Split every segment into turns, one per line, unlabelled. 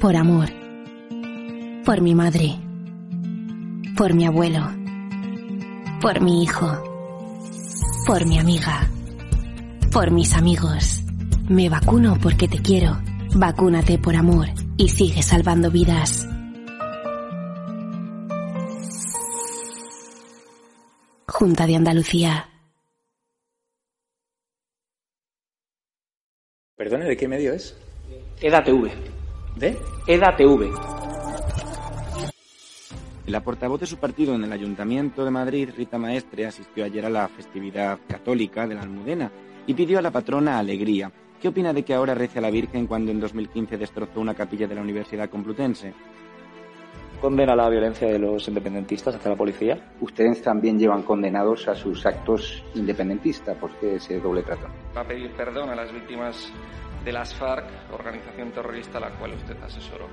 por amor, por mi madre, por mi abuelo, por mi hijo, por mi amiga, por mis amigos. Me vacuno porque te quiero. Vacúnate por amor y sigue salvando vidas. Junta de Andalucía.
Perdone, ¿de qué medio es?
EDATV.
¿De?
EDATV.
La portavoz de su partido en el Ayuntamiento de Madrid, Rita Maestre, asistió ayer a la festividad católica de la Almudena y pidió a la patrona alegría. ¿Qué opina de que ahora rece a la Virgen cuando en 2015 destrozó una capilla de la Universidad Complutense?
Condena la violencia de los independentistas hacia la policía.
Ustedes también llevan condenados a sus actos independentistas. ¿Por qué ese doble trato?
Va a pedir perdón a las víctimas de las FARC, organización terrorista a la cual usted asesoró.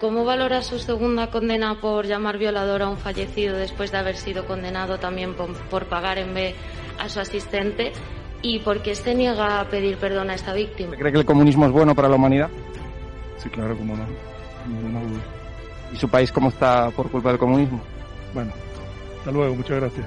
¿Cómo valora su segunda condena por llamar violador a un fallecido después de haber sido condenado también por, por pagar en B a su asistente? ¿Y por qué se niega a pedir perdón a esta víctima?
¿Cree que el comunismo es bueno para la humanidad?
Sí, claro, como no. Ninguna duda.
¿Y su país cómo está por culpa del comunismo?
Bueno, hasta luego, muchas gracias.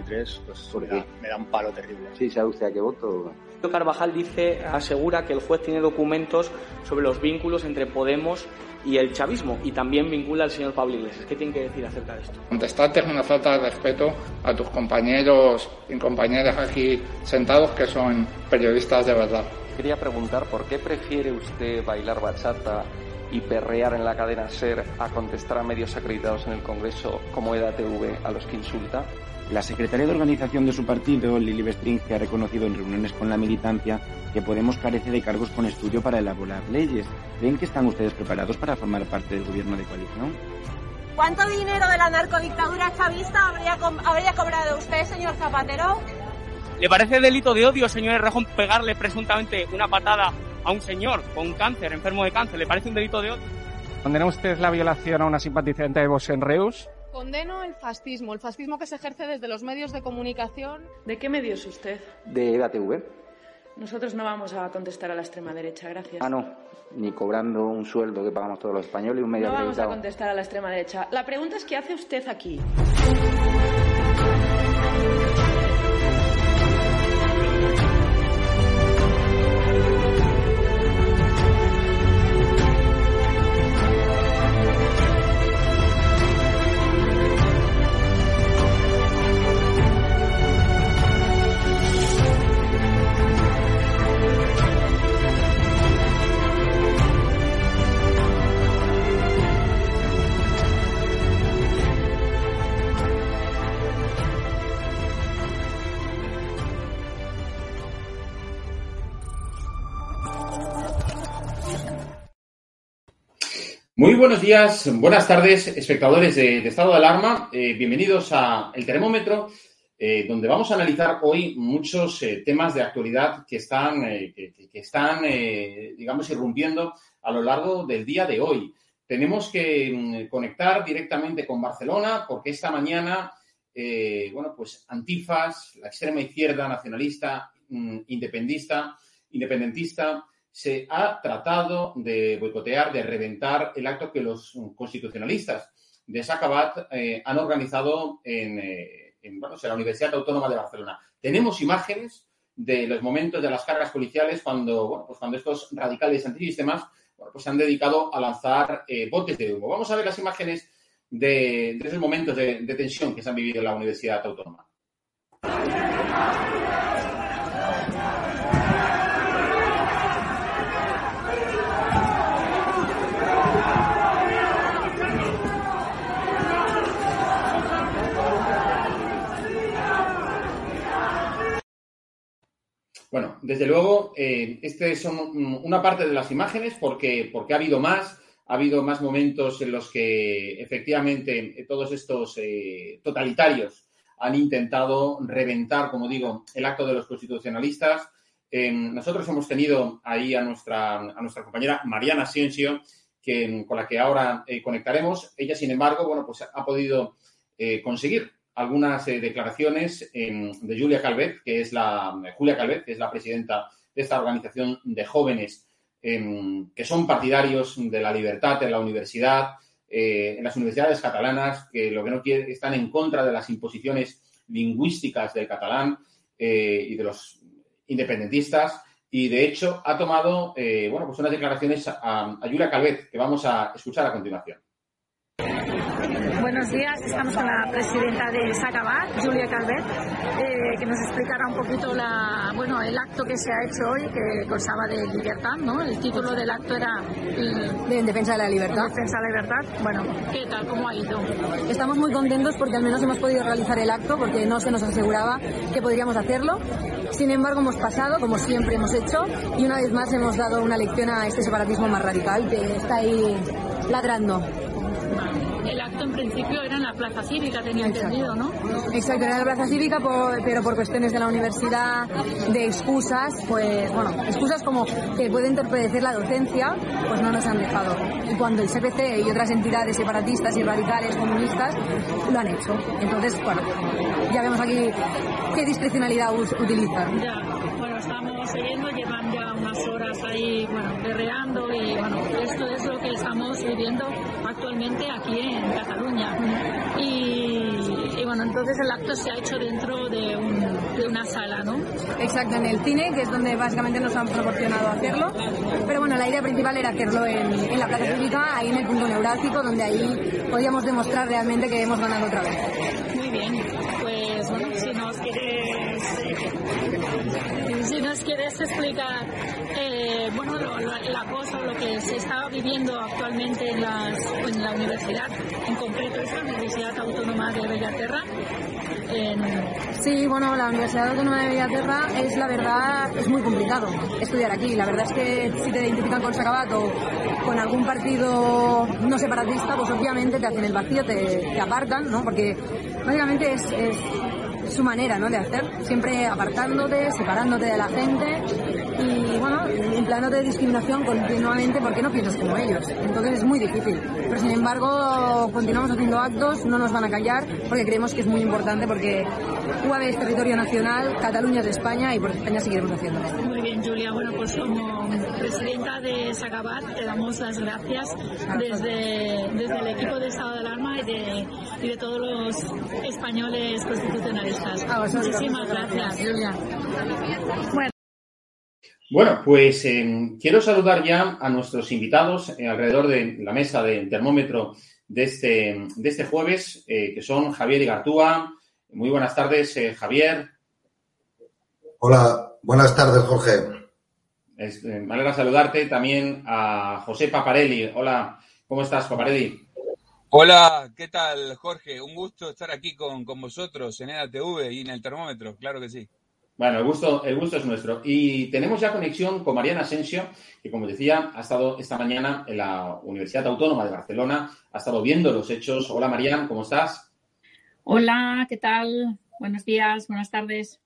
pues me da, me da, un palo terrible.
Sí, ¿sabe usted a qué voto?
Carvajal dice, asegura que el juez tiene documentos sobre los vínculos entre Podemos y el chavismo y también vincula al señor Pablo Iglesias. ¿Qué tiene que decir acerca de esto?
Contestarte es una falta de respeto a tus compañeros y compañeras aquí sentados que son periodistas de verdad.
Quería preguntar por qué prefiere usted bailar bachata y perrear en la cadena SER a contestar a medios acreditados en el Congreso como EDATV a los que insulta?
La secretaria de organización de su partido, Lili Bestring, que ha reconocido en reuniones con la militancia que Podemos carece de cargos con estudio para elaborar leyes. ¿Creen que están ustedes preparados para formar parte del gobierno de coalición?
¿Cuánto dinero de la narcodictadura chavista habría, co habría cobrado usted, señor Zapatero?
¿Le parece delito de odio, señor Rejón, pegarle presuntamente una patada a un señor con cáncer, enfermo de cáncer? ¿Le parece un delito de odio?
¿Condena usted la violación a una simpatizante de Vox en Reus?
Condeno el fascismo, el fascismo que se ejerce desde los medios de comunicación.
¿De qué medios usted?
De EDATV.
Nosotros no vamos a contestar a la extrema derecha, gracias.
Ah, no, ni cobrando un sueldo que pagamos todos los españoles y un medio
No vamos a contestar a la extrema derecha. La pregunta es ¿qué hace usted aquí?
Muy buenos días, buenas tardes, espectadores de, Estado de Alarma. Eh, bienvenidos a El Termómetro, eh, donde vamos a analizar hoy muchos eh, temas de actualidad que están, que, que, están digamos, irrumpiendo a lo largo del día de hoy. Tenemos que mm, conectar directamente con Barcelona porque esta mañana, bueno, pues Antifas, la extrema izquierda nacionalista, mm, independista, independentista, se ha tratado de boicotear, de reventar el acto que los constitucionalistas de Sacabat eh, han organizado en, eh, en, bueno, en la Universidad Autónoma de Barcelona. Tenemos imágenes de los momentos de las cargas policiales cuando, bueno, pues cuando estos radicales antisistemas bueno, pues se han dedicado a lanzar eh, botes de humo. Vamos a ver las imágenes de, de esos momentos de, de tensión que se han vivido en la Universidad Autónoma. Bueno, desde luego, eh, este son una parte de las imágenes porque, porque ha habido más, ha habido más momentos en los que efectivamente todos estos eh, totalitarios han intentado reventar, como digo, el acto de los constitucionalistas. Eh, nosotros hemos tenido ahí a nuestra, a nuestra compañera Mariana Asensio, que, con la que ahora eh, conectaremos. Ella, sin embargo, bueno, pues ha podido conseguir algunas eh, declaraciones de Julia Calvet, que es la Julia Calvet, que es la presidenta de esta organización de jóvenes em, que son partidarios de la libertad en la universidad, eh, en las universidades catalanas, que lo que no quieren están en contra de las imposiciones lingüísticas del catalán eh, y de los independentistas. Y de hecho ha tomado bueno, pues unas declaraciones a, a Julia Calvet, que vamos a escuchar a continuación.
Buenos días, estamos con la presidenta de Sacabat, Julia Calvet, eh, que nos explicará un poquito la, bueno, el acto que se ha hecho hoy, que constaba de libertad, ¿no? El título del acto era...
De en defensa de la libertad.
En defensa de la libertad. Bueno, ¿qué tal? ¿Cómo ha ido?
Estamos muy contentos porque al menos hemos podido realizar el acto, porque no se nos aseguraba que podríamos hacerlo. Sin embargo, hemos pasado, como siempre hemos hecho, y una vez más hemos dado una lección a este separatismo más radical que está ahí ladrando.
El acto en principio era en la plaza cívica, tenía entendido, ¿no?
Exacto, era en la plaza cívica, por- pero por cuestiones de la universidad, de excusas, pues bueno, excusas como que puede entorpecer la docencia, pues no nos han dejado. Y cuando el CPC y otras entidades separatistas y radicales comunistas lo han hecho. Entonces, bueno, ya vemos aquí qué discrecionalidad utilizan.
Ya, bueno, estamos siguiendo, llevan ya horas ahí, bueno, guerreando y bueno, esto es lo que estamos viviendo actualmente aquí en Cataluña. Y, y, bueno, entonces el acto se ha hecho dentro de, un- de una sala, ¿no?
Exacto, en el cine, que es donde básicamente nos han proporcionado hacerlo. Pero bueno, la idea principal era hacerlo en, en la plaza cívica, ahí en el punto neurálgico, donde ahí podíamos demostrar realmente que hemos ganado otra vez.
Muy bien, pues bueno, si nos quieres, si nos quieres explicar, bueno, lo, lo- la cosa, lo que se está viviendo actualmente en, las, en la universidad, en concreto es la Universidad Autónoma de Bellaterra.
Sí, bueno, la Universidad Autónoma de Bellaterra es la verdad, es muy complicado estudiar aquí. La verdad es que si te identifican con Sacabat o con algún partido no separatista, pues obviamente te hacen el vacío, te, te apartan, ¿no? Porque básicamente es, es su manera, ¿no? De hacer, siempre apartándote, separándote de la gente y, bueno, empleándote de discriminación continuamente porque no piensas como ellos. Entonces es muy difícil. Pero sin embargo, continuamos haciendo actos, no nos van a callar porque creemos que es muy importante porque UAB es territorio nacional, Cataluña es de España y por España seguiremos haciéndolo.
muy bien, Julia. Bueno, pues como presidenta de Sacabat te damos las gracias desde, desde el equipo de estado de alarma y de, y de todos los españoles constitucionalistas. Muchísimas gracias, Julia. Bueno,
Bueno, pues eh, quiero saludar ya a nuestros invitados eh, alrededor de la mesa del termómetro de este, de este jueves, eh, que son Javier Igartúa. Muy buenas tardes, eh, Javier.
Hola, buenas tardes, Jorge.
Es, eh, me alegra saludarte también a José Paparelli. Hola, ¿cómo estás, Paparelli?
Hola, ¿qué tal, Jorge? Un gusto estar aquí con, con vosotros en EDATV y en el termómetro, claro que sí.
Bueno, el gusto, el gusto es nuestro. Y tenemos ya conexión con Mariana Asensio, que como decía, ha estado esta mañana en la Universidad Autónoma de Barcelona, ha estado viendo los hechos. Hola, Mariana, ¿cómo estás?
Hola, ¿qué tal? Buenos días, buenas tardes.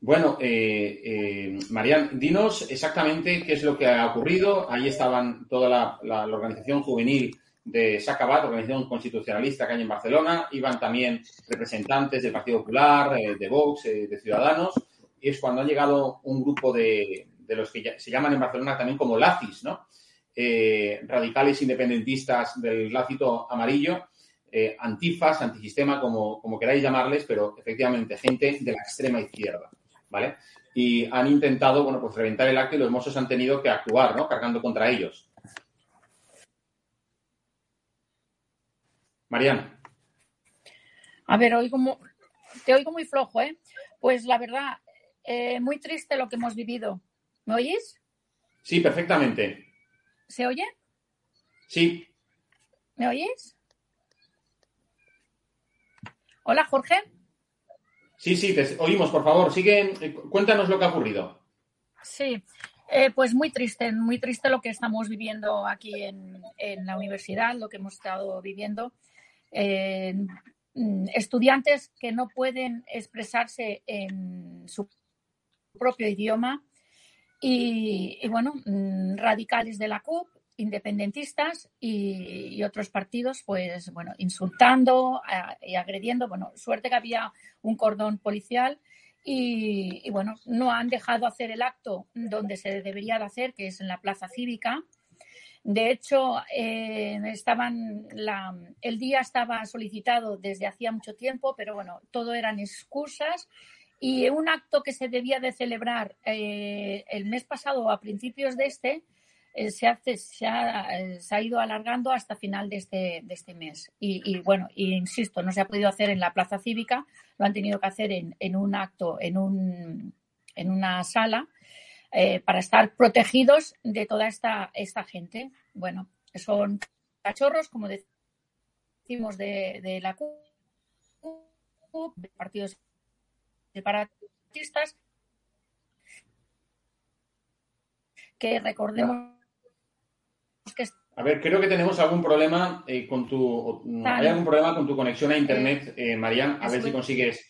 Bueno, eh, eh, Marian, dinos exactamente qué es lo que ha ocurrido. Ahí estaban toda la, la- la organización juvenil de Sacabat, organización constitucionalista que hay en Barcelona. Iban también representantes del Partido Popular, eh, de Vox, eh, de Ciudadanos. Y es cuando ha llegado un grupo de, de los que se llaman en Barcelona también como lacis, ¿no? Eh, radicales independentistas del lacito amarillo, eh, antifas, antisistema, como, como queráis llamarles, pero efectivamente gente de la extrema izquierda, ¿vale? Y han intentado, bueno, pues reventar el acto y los mozos han tenido que actuar, ¿no? Cargando contra ellos. Mariana.
A ver, oigo mu- te oigo muy flojo, ¿eh? Pues la verdad, eh, muy triste lo que hemos vivido. ¿Me oís?
Sí, perfectamente.
¿Se oye?
Sí,
¿Me oís? Hola, Jorge.
sí, sí, te oímos, por favor. Sigue, eh, cuéntanos lo que ha ocurrido.
Sí, eh, pues muy triste, muy triste lo que estamos viviendo aquí en, en la universidad, lo que hemos estado viviendo. Eh, mm, estudiantes que no pueden expresarse en su propio idioma y, y, bueno, mm, radicales de la CUP, independentistas y, y otros partidos, pues bueno, insultando a- y agrediendo. Bueno, suerte que había un cordón policial y, y, bueno, no han dejado hacer el acto donde se debería de hacer, que es en la plaza cívica. De hecho, eh, estaban la- el día estaba solicitado desde hacía mucho tiempo, pero bueno, todo eran excusas. Y un acto que se debía de celebrar eh, el mes pasado a principios de este, eh, se, hace, se, ha, eh, se ha ido alargando hasta final de este, de este mes. Y, y, bueno, y insisto, no se ha podido hacer en la plaza cívica, lo han tenido que hacer en, en un acto, en, un, en una sala, eh, para estar protegidos de toda esta, esta gente. Bueno, son cachorros, como decimos, de, de la CUP, partidos separatistas, que recordemos que
A ver, creo que tenemos algún problema eh, con tu. Hay algún problema con tu conexión a internet, eh, Marian. A ver si consigues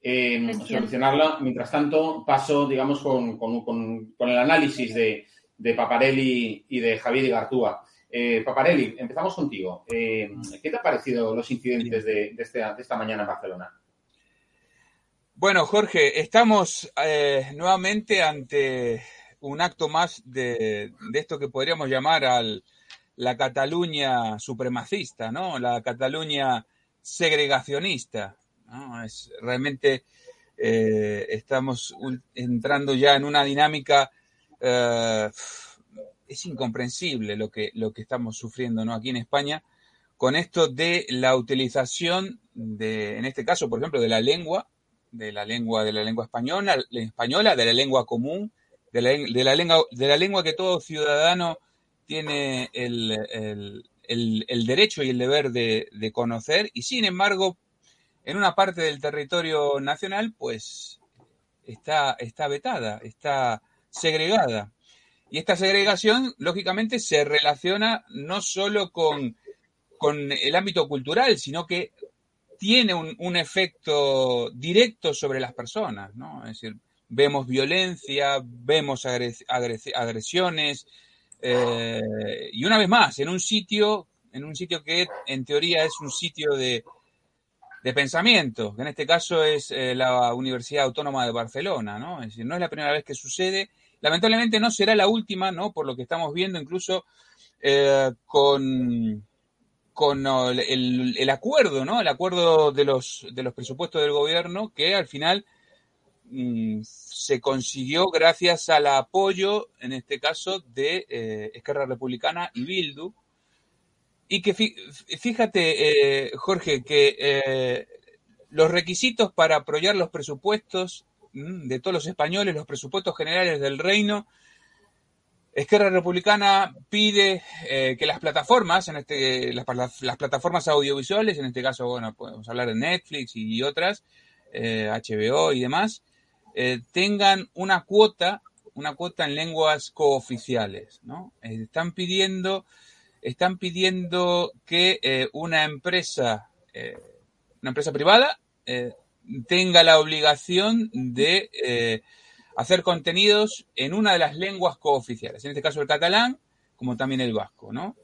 eh, solucionarla. Mientras tanto, paso, digamos, con, con- con- con el análisis de, de Paparelli y de Javier Igartúa. Eh, Paparelli, empezamos contigo. ¿Qué te han parecido los incidentes de, de este- de esta mañana en Barcelona?
Bueno, Jorge, estamos eh, nuevamente ante un acto más de, de esto que podríamos llamar al, la Cataluña supremacista, ¿no? La Cataluña segregacionista, ¿no? Es realmente eh, estamos entrando ya en una dinámica eh, es incomprensible lo que, lo que estamos sufriendo ¿no? aquí en España con esto de la utilización de, en este caso, por ejemplo, de la lengua, de la lengua, de la lengua española, española, de la lengua común, de la, de la lengua, de la lengua que todo ciudadano tiene el, el- el- el derecho y el deber de, de conocer, y sin embargo, en una parte del territorio nacional, pues está, está vetada, está segregada. Y esta segregación, lógicamente, se relaciona no solo con, con el ámbito cultural, sino que tiene un, un efecto directo sobre las personas, ¿no? Es decir, vemos violencia, vemos agres- agres- agresiones, eh, y una vez más, en un sitio, en un sitio que en teoría es un sitio de, de pensamiento, que en este caso es eh, la Universidad Autónoma de Barcelona, ¿no? Es decir, no es la primera vez que sucede, lamentablemente no será la última, ¿no? Por lo que estamos viendo incluso eh, con, con oh, el, el- acuerdo, ¿no? El acuerdo de los, de los presupuestos del gobierno que al final mm, se consiguió gracias al apoyo, en este caso, de eh, Esquerra Republicana y Bildu. Y que fí- fíjate, eh, Jorge, que eh, los requisitos para apoyar los presupuestos mm, de todos los españoles, los presupuestos generales del reino, Esquerra Republicana pide eh, que las plataformas, en este, las, pla- las plataformas audiovisuales, en este caso, bueno, podemos hablar de Netflix y otras, eh, HBO y demás, eh, tengan una cuota, una cuota en lenguas cooficiales, ¿no? Eh, están pidiendo, están pidiendo que eh, una empresa, eh, una empresa privada, eh, tenga la obligación de eh, hacer contenidos en una de las lenguas cooficiales, en este caso el catalán, como también el vasco, ¿no?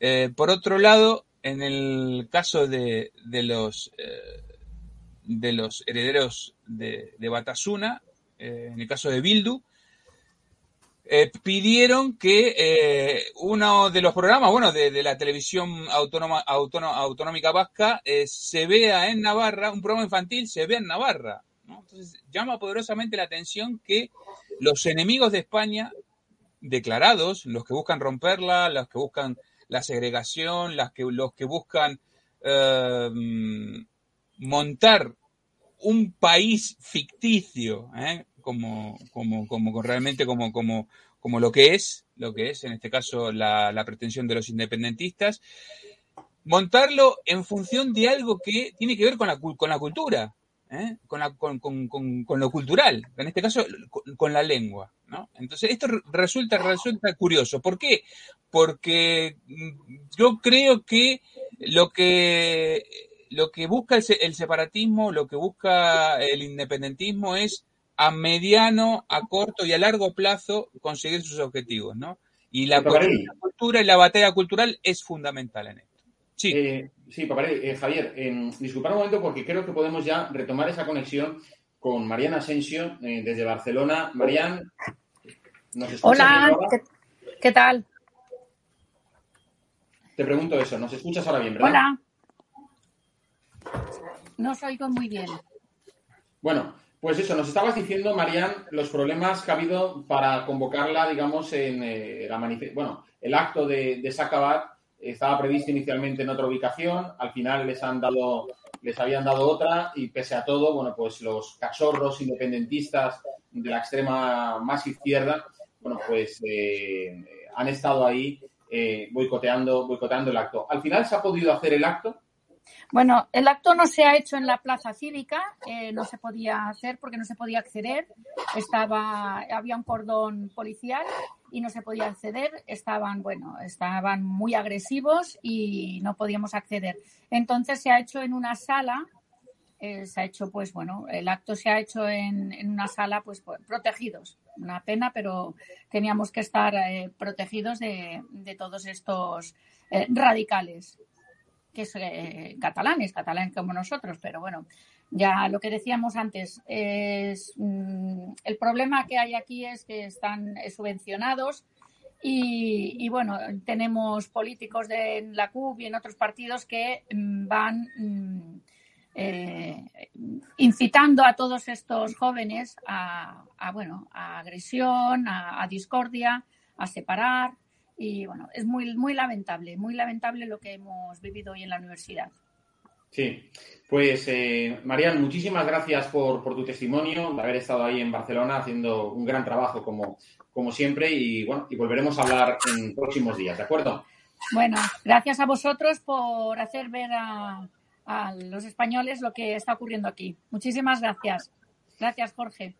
Eh, por otro lado, en el caso de, de los eh, de los herederos de, Batasuna, eh, en el caso de Bildu, pidieron que uno de los programas, bueno, de, de la televisión autónoma, autónoma, autonómica vasca, se vea en Navarra, un programa infantil se vea en Navarra. Entonces llama poderosamente la atención que los enemigos de España declarados, los que buscan romperla, los que buscan la segregación, los que buscan eh, montar un país ficticio, ¿eh? como, como, como realmente como, lo que es, lo que es en este caso la, la pretensión de los independentistas, montarlo en función de algo que tiene que ver con la, con la cultura, ¿eh? con, la, con, con, con, lo cultural, en este caso con, la lengua. ¿no? Entonces, esto resulta, resulta curioso. ¿Por qué? Porque yo creo que lo que, lo que busca el, el separatismo, lo que busca el independentismo es a mediano, a corto y a largo plazo conseguir sus objetivos, ¿no? Y la, la cultura y la batalla cultural es fundamental en esto. Sí,
eh, sí Paparé, eh, Javier, eh, disculpad un momento porque creo que podemos ya retomar esa conexión con Mariana Asensio eh, desde Barcelona. Marian, ¿nos escuchas?
Hola, ¿qué, ¿qué, tal?
Te pregunto eso, ¿nos escuchas ahora bien, verdad?
Hola. No os oigo muy bien.
Bueno, pues eso, nos estabas diciendo, Marian, los problemas que ha habido para convocarla, digamos, en eh, la bueno, el acto de, de Sacabat estaba previsto inicialmente en otra ubicación, al final les han dado, les habían dado otra y pese a todo, bueno, pues los cachorros independentistas de la extrema más izquierda, bueno, pues eh, han estado ahí eh, boicoteando, boicoteando el acto. Al final se ha podido hacer el acto,
bueno, el acto no se ha hecho en la plaza cívica, eh, no se podía hacer porque no se podía acceder, estaba, había un cordón policial y no se podía acceder, estaban, bueno, estaban muy agresivos y no podíamos acceder. Entonces se ha hecho en una sala, eh, se ha hecho, pues bueno, el acto se ha hecho en, en una sala, pues, pues protegidos. Una pena, pero teníamos que estar eh, protegidos de, de, todos estos eh, radicales que es eh, catalanes, catalanes como nosotros, pero bueno, ya lo que decíamos antes, es, mmm, el problema que hay aquí es que están subvencionados y, bueno, tenemos políticos de la CUP y en otros partidos que mmm, van mmm, eh, incitando a todos estos jóvenes a, a bueno, a agresión, a, a discordia, a separar y bueno, es muy, muy lamentable, muy lamentable lo que hemos vivido hoy en la universidad.
Sí, pues eh, Marian, muchísimas gracias por, por, tu testimonio, de haber estado ahí en Barcelona haciendo un gran trabajo como, como siempre y bueno, y volveremos a hablar en próximos días, ¿de acuerdo?
Bueno, gracias a vosotros por hacer ver a, a los españoles lo que está ocurriendo aquí. Muchísimas gracias. Gracias, Jorge.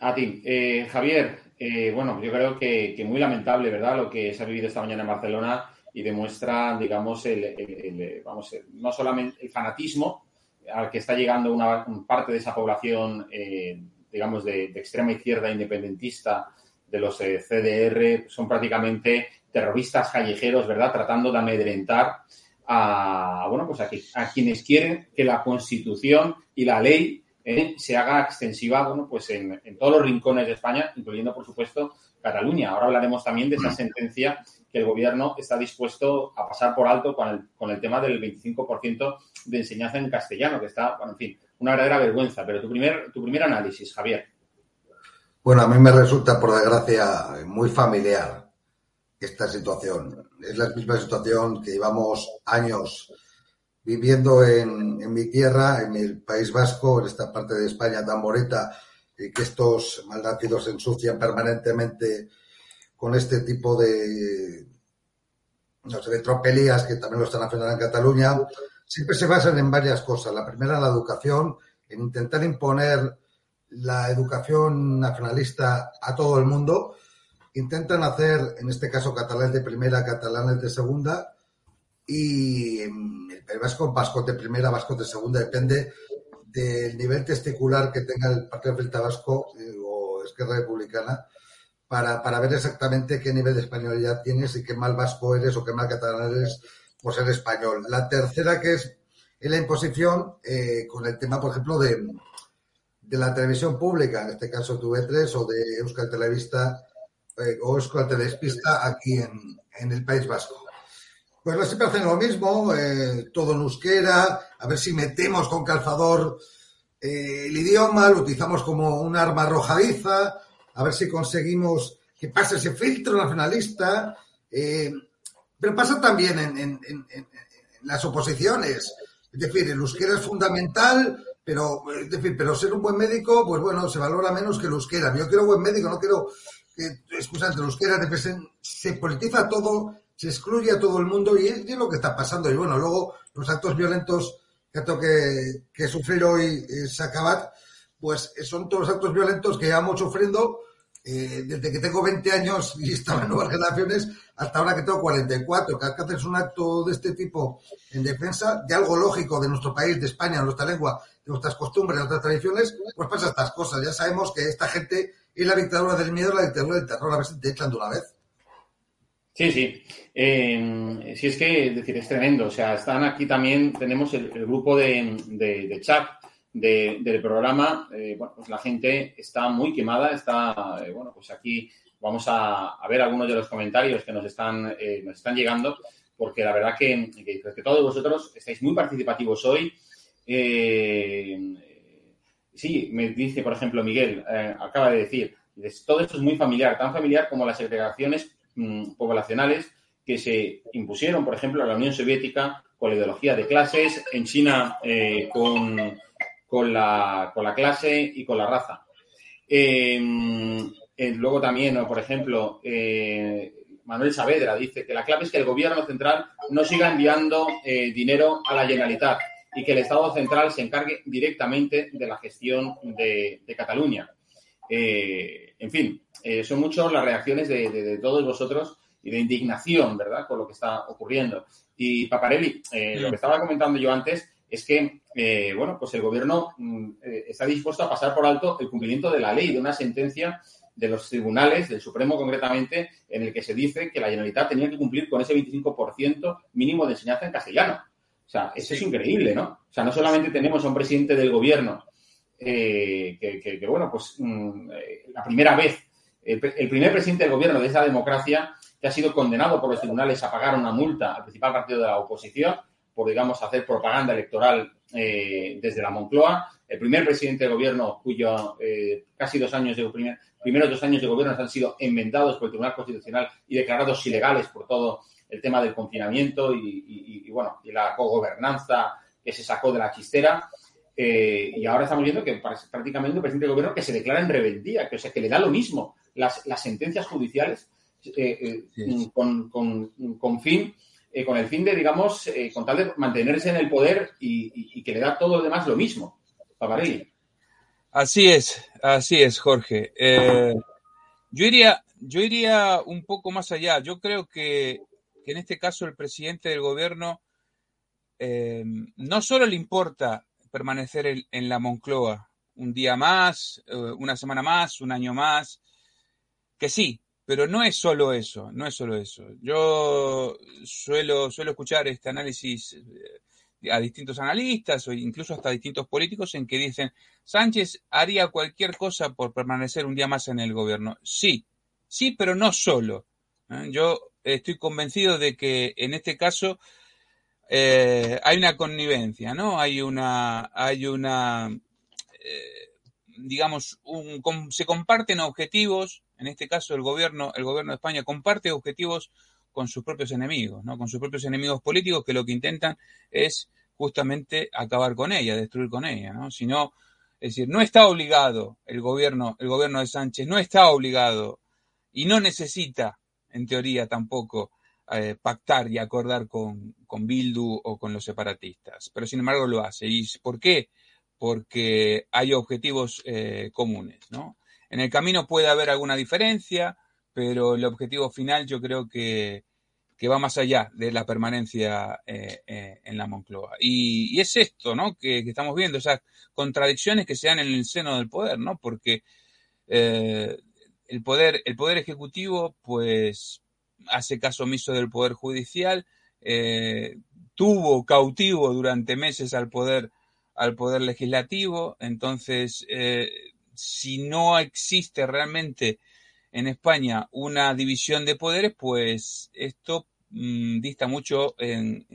A ti. Eh, Javier, eh, bueno, yo creo que, que, muy lamentable, ¿verdad?, lo que se ha vivido esta mañana en Barcelona y demuestra, digamos, el, el, el vamos, no solamente el fanatismo al que está llegando una parte de esa población, eh, digamos, de, de, extrema izquierda independentista de los eh, CDR, son prácticamente terroristas callejeros, ¿verdad?, tratando de amedrentar a, bueno, pues a, que, a quienes quieren que la Constitución y la ley eh, se haga extensiva bueno, pues en, en, todos los rincones de España, incluyendo, por supuesto, Cataluña. Ahora hablaremos también de esa mm. sentencia que el gobierno está dispuesto a pasar por alto con el, con el tema del 25% de enseñanza en castellano, que está, bueno, en fin, una verdadera vergüenza. Pero tu primer, tu primer análisis, Javier.
Bueno, a mí me resulta, por desgracia, muy familiar esta situación. Es la misma situación que llevamos años viviendo en, en, mi tierra, en el País Vasco, en esta parte de España tan bonita, y que estos malnacidos ensucian permanentemente con este tipo de, no sé, tropelías que también lo están haciendo en Cataluña, siempre se basan en varias cosas. La primera, la educación, en intentar imponer la educación nacionalista a todo el mundo. Intentan hacer, en este caso, catalanes de primera, catalanes de segunda, y el Vasco, vasco de primera, vasco de segunda, depende del nivel testicular que tenga el Partido Frente Vasco eh, o Esquerra Republicana para, para, ver exactamente qué nivel de españolidad tienes y qué mal vasco eres o qué mal catalán eres por ser español. La tercera que es, es la imposición eh, con el tema, por ejemplo, de, de, la televisión pública, en este caso TV3 o de Euskal Televista, eh, o escolta despista aquí en, en, el País Vasco. Pues siempre hacen lo mismo, eh, todo en euskera, a ver si metemos con calzador eh, el idioma, lo utilizamos como un arma arrojadiza, a ver si conseguimos que pase ese filtro nacionalista. Eh, pero pasa también en, en, en, en, las oposiciones. Es decir, el euskera es fundamental, pero, es decir, pero ser un buen médico, pues bueno, se valora menos que el euskera. Yo quiero buen médico, no quiero que, excusante, el euskera se politiza todo, se excluye a todo el mundo y es, y es, lo que está pasando. Y bueno, luego los actos violentos que, que sufrir hoy eh, Sacabat, pues son todos los actos violentos que llevamos sufriendo eh, desde que tengo 20 años y estaba en nuevas generaciones hasta ahora que tengo 44. Cada que haces un acto de este tipo en defensa de algo lógico de nuestro país, de España, de nuestra lengua, de nuestras costumbres, de nuestras tradiciones, pues pasa estas cosas. Ya sabemos que esta gente es la dictadura del miedo, la dictadura del terror. A ver si te echan de una vez.
Sí, sí. Eh, sí, es que es decir, es tremendo. O sea, están aquí también, tenemos el, grupo de chat de, del programa. Eh, bueno, pues la gente está muy quemada, está, eh, bueno, pues aquí vamos a, ver algunos de los comentarios que nos están, eh, nos están llegando, porque la verdad que, que, que, todos vosotros estáis muy participativos hoy. sí, me dice, por ejemplo, Miguel, acaba de decir, todo esto es muy familiar, tan familiar como las segregaciones Mm, poblacionales que se impusieron, por ejemplo, a la Unión Soviética con la ideología de clases, en China con, con, la, con, la, clase y con la raza. Eh, eh, luego también, por ejemplo, eh, Manuel Saavedra dice que la clave es que el gobierno central no siga enviando eh, dinero a la Generalitat y que el Estado central se encargue directamente de la gestión de, de Cataluña. en fin, eh, son muchas las reacciones de, de, de, todos vosotros y de indignación, ¿verdad?, con lo que está ocurriendo. Y Paparelli, eh, lo que estaba comentando yo antes es que, eh, bueno, pues el gobierno mm, eh, está dispuesto a pasar por alto el cumplimiento de la ley, de una sentencia de los tribunales, del Supremo concretamente, en el que se dice que la Generalitat tenía que cumplir con ese 25% mínimo de enseñanza en castellano. O sea, eso sí. es increíble, ¿no? O sea, no solamente tenemos a un presidente del gobierno eh, que, que, que, bueno, pues mmm, la primera vez el, el, primer presidente del gobierno de esa democracia que ha sido condenado por los tribunales a pagar una multa al principal partido de la oposición por, digamos, hacer propaganda electoral eh, desde la Moncloa. El primer presidente del gobierno cuyo eh, casi dos años de primer, primeros dos años de gobierno han sido enmendados por el Tribunal Constitucional y declarados ilegales por todo el tema del confinamiento y, y, y bueno, y la cogobernanza que se sacó de la chistera. Eh, y ahora estamos viendo que prácticamente un presidente del gobierno que se declara en rebeldía, que, o sea, que le da lo mismo las, las sentencias judiciales eh, eh, con, con, con, fin, eh, con el fin de, digamos, eh, con tal de mantenerse en el poder y, que le da todo lo demás lo mismo. Paparelli.
Así es, así es, Jorge. Eh, yo, iría, yo iría un poco más allá. Yo creo que, en este caso el presidente del gobierno eh, no solo le importa permanecer en la Moncloa un día más, una semana más, un año más, que sí, pero no es solo eso, no es solo eso. Yo suelo, suelo escuchar este análisis a distintos analistas o incluso hasta distintos políticos en que dicen, Sánchez haría cualquier cosa por permanecer un día más en el gobierno. Sí, sí, pero no solo. ¿eh? Yo estoy convencido de que en este caso eh, hay una connivencia, ¿no? Hay una, hay una, eh, digamos, un, se comparten objetivos, en este caso el gobierno, el gobierno de España comparte objetivos con sus propios enemigos, ¿no? Con sus propios enemigos políticos que lo que intentan es justamente acabar con ella, destruir con ella, ¿no? Si no, es decir, no está obligado el gobierno, el gobierno de Sánchez no está obligado y no necesita, en teoría tampoco, eh, pactar y acordar con, con Bildu o con los separatistas. Pero sin embargo lo hace. ¿Y por qué? Porque hay objetivos eh, comunes, ¿no? En el camino puede haber alguna diferencia, pero el objetivo final yo creo que, que va más allá de la permanencia eh, eh, en la Moncloa. Y, y es esto, ¿no? Que, que, estamos viendo, esas contradicciones que se dan en el seno del poder, ¿no? Porque eh, el poder, el poder ejecutivo, pues, hace caso omiso del poder judicial, tuvo cautivo durante meses al poder, al poder legislativo, entonces si no existe realmente en España una división de poderes, pues esto mm, dista mucho en,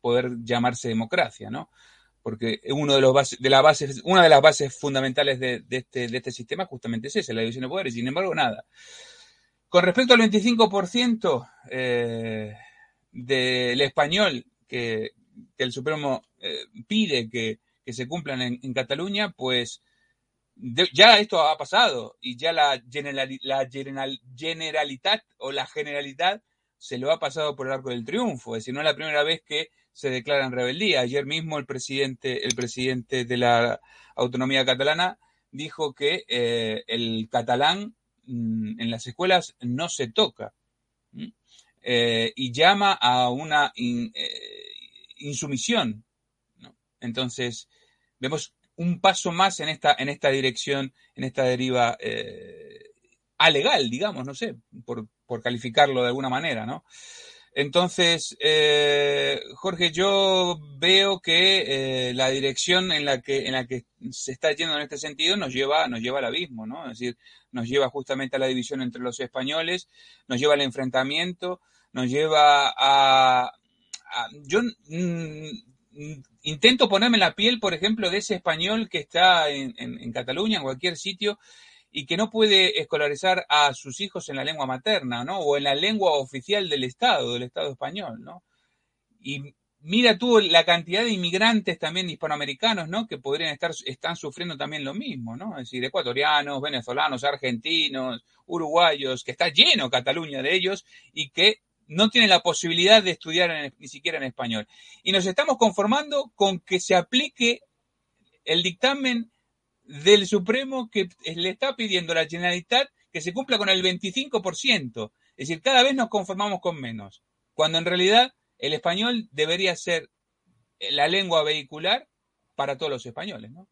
poder llamarse democracia, ¿no? Porque uno de los bases, de la bases, una de las bases fundamentales de, este, de este sistema justamente es esa, la división de poderes. Sin embargo, nada. Con respecto al 25% eh, del español que, el Supremo eh, pide que, se cumplan en Cataluña, pues ya esto ha pasado y ya la, generali- la general- generalitat o la generalidad se lo ha pasado por el arco del triunfo. Es decir, no es la primera vez que se declara en rebeldía. Ayer mismo el presidente, el presidente de la autonomía catalana dijo que eh, el catalán mm, en las escuelas no se toca. Eh, y llama a una in- eh, insumisión. Entonces, vemos un paso más en esta, en esta dirección, en esta deriva eh, alegal, digamos, no sé, por, por calificarlo de alguna manera, ¿no? Entonces, eh, Jorge, yo veo que eh, la dirección en la que, en la que se está yendo en este sentido nos lleva, nos lleva al abismo, ¿no? Es decir, nos lleva justamente a la división entre los españoles, nos lleva al enfrentamiento, nos lleva a, yo intento ponerme la piel, por ejemplo, de ese español que está en, en- en Cataluña, en cualquier sitio, y que no puede escolarizar a sus hijos en la lengua materna, ¿no? O en la lengua oficial del Estado, del Estado español, ¿no? Y mira tú la cantidad de inmigrantes también hispanoamericanos, ¿no? Que podrían estar, están sufriendo también lo mismo, ¿no? Es decir, ecuatorianos, venezolanos, argentinos, uruguayos, que está lleno Cataluña de ellos y que no tienen la posibilidad de estudiar en- ni siquiera en español. Y nos estamos conformando con que se aplique el dictamen del Supremo que le está pidiendo la Generalitat que se cumpla con el 25%. Es decir, cada vez nos conformamos con menos, cuando en realidad el español debería ser la lengua vehicular para todos los españoles, ¿no?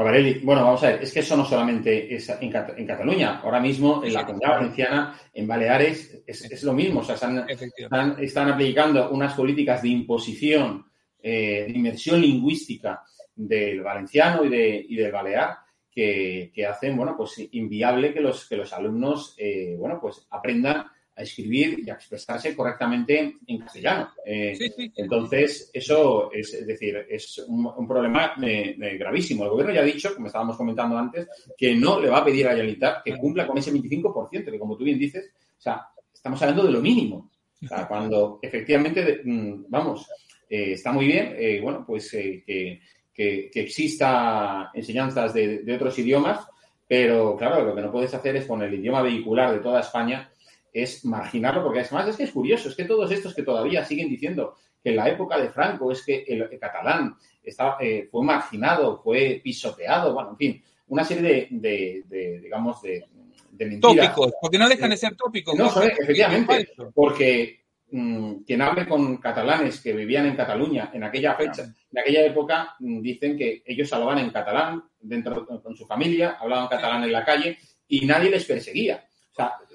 Pavarelli, bueno, vamos a ver, es que eso no solamente es en, Cat- en Cataluña, ahora mismo en la comunidad valenciana, en Baleares, es, es lo mismo, o sea, están, están, están aplicando unas políticas de imposición, eh, de inmersión lingüística del valenciano y, de, y del balear que, que hacen, bueno, pues inviable que los, que los alumnos, eh, bueno, pues aprendan a escribir y a expresarse correctamente en castellano. Eh, Entonces, eso es, es decir, es un, un problema eh, eh, gravísimo. El gobierno ya ha dicho, como estábamos comentando antes, que no le va a pedir a Generalitat que cumpla con ese 25%, que como tú bien dices, o sea, estamos hablando de lo mínimo. O sea, cuando efectivamente, de- mm, vamos, eh, está muy bien, eh, bueno, pues que, que, que exista enseñanzas de, de otros idiomas, pero claro, lo que no puedes hacer es con el idioma vehicular de toda España es marginarlo, porque además es que es curioso, es que todos estos que todavía siguen diciendo que en la época de Franco es que el, el catalán estaba, eh, fue marginado, fue pisoteado, bueno, en fin, una serie de, de- de, digamos, de, de mentiras.
Tópicos, porque no dejan de ser tópicos.
No, son- efectivamente, porque mm, quien hable con catalanes que vivían en Cataluña en aquella fecha, en aquella época, mm, dicen que ellos hablaban en catalán dentro con su familia, hablaban catalán en la calle y nadie les perseguía.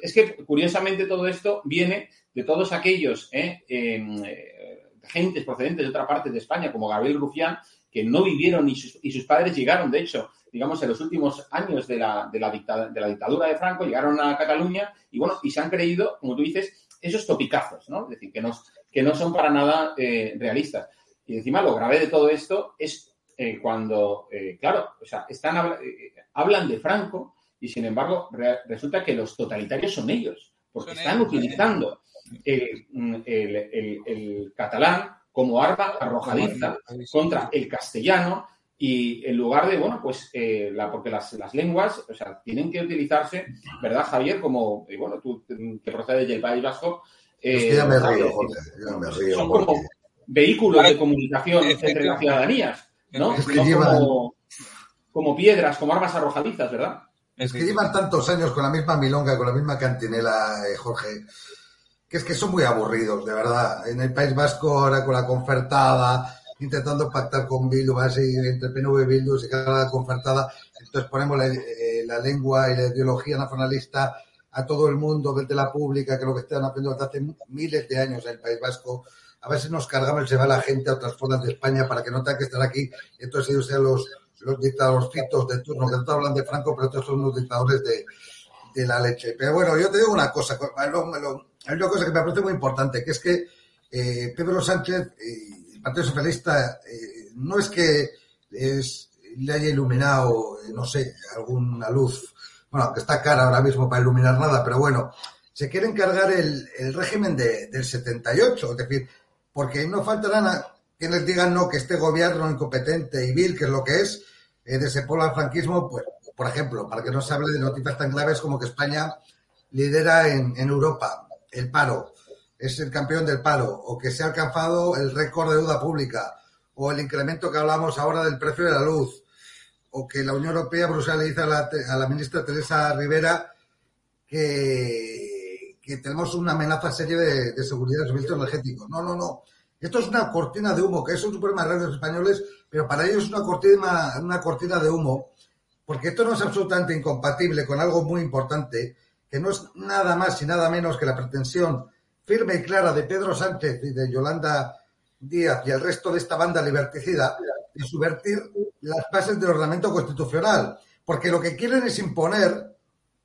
Es que curiosamente todo esto viene de todos aquellos eh, em, eh, gentes procedentes de otra parte de España, como Gabriel Rufián, que no vivieron y sus, y sus padres llegaron, de hecho, digamos, en los últimos años de la, de la, de la dictadura de Franco, llegaron a Cataluña y, bueno, y se han creído, como tú dices, esos topicazos, ¿no? Es decir, que no, son para nada eh, realistas. Y encima lo grave de todo esto es eh, cuando, claro, o sea, están, habla- hablan de Franco y, sin embargo, re- resulta que los totalitarios son ellos, porque
Son
están
ellos,
utilizando el, mm, el- el- el catalán como arma arrojadiza contra el castellano y en lugar de, bueno, pues, eh, la, porque las, las lenguas, o sea, tienen que utilizarse, ¿verdad, Javier? Como, eh, bueno, tú que procedes del País Vasco.
Es
eh,
que ya me río, Jorge, ya me río.
Son
porque-
como vehículos de comunicación entre las ciudadanías, ¿no?
Es que
No
llevan-
como, como piedras, como armas arrojadizas, ¿verdad?
Es que llevan tantos años con la misma milonga, con la misma cantinela, eh, Jorge, que es que son muy aburridos, de verdad. En el País Vasco, ahora con la concertada, intentando pactar con Bildu, así, entre PNV y Bildu, se queda la concertada. Entonces ponemos la, eh, la lengua y la ideología nacionalista a todo el mundo, desde la pública, que es lo que están haciendo desde hace miles de años en el País Vasco. A ver si nos cargamos y se va la gente a otras zonas de España para que no tenga que estar aquí. Entonces ellos sean los, los dictadorcitos de turno, que todos hablan de Franco, pero todos son los dictadores de, de la leche. Pero bueno, yo te digo una cosa, hay una cosa que me parece muy importante, que es que eh, Pedro Sánchez y el Partido Socialista eh, no es que le haya iluminado, eh, no sé, alguna luz, bueno, que está cara ahora mismo para iluminar nada, pero bueno, se quiere encargar el, el régimen de, del 78, es decir, porque no faltarán quienes digan no, que este gobierno incompetente y vil, que es lo que es, de ese polo al franquismo, pues, por ejemplo, para que no se hable de noticias tan claves como que España lidera en, Europa el paro, es el campeón del paro, o que se ha alcanzado el récord de deuda pública, o el incremento que hablamos ahora del precio de la luz, o que la Unión Europea, dice a la, a la ministra Teresa Rivera que, tenemos una amenaza seria de, de seguridad del suministro energético. No, no, no. Esto es una cortina de humo, que es un problema de los españoles, pero para ellos es una cortina, una cortina de humo, porque esto no es absolutamente incompatible con algo muy importante, que no es nada más y nada menos que la pretensión firme y clara de Pedro Sánchez y de Yolanda Díaz y el resto de esta banda liberticida de subvertir las bases del ordenamiento constitucional, porque lo que quieren es imponer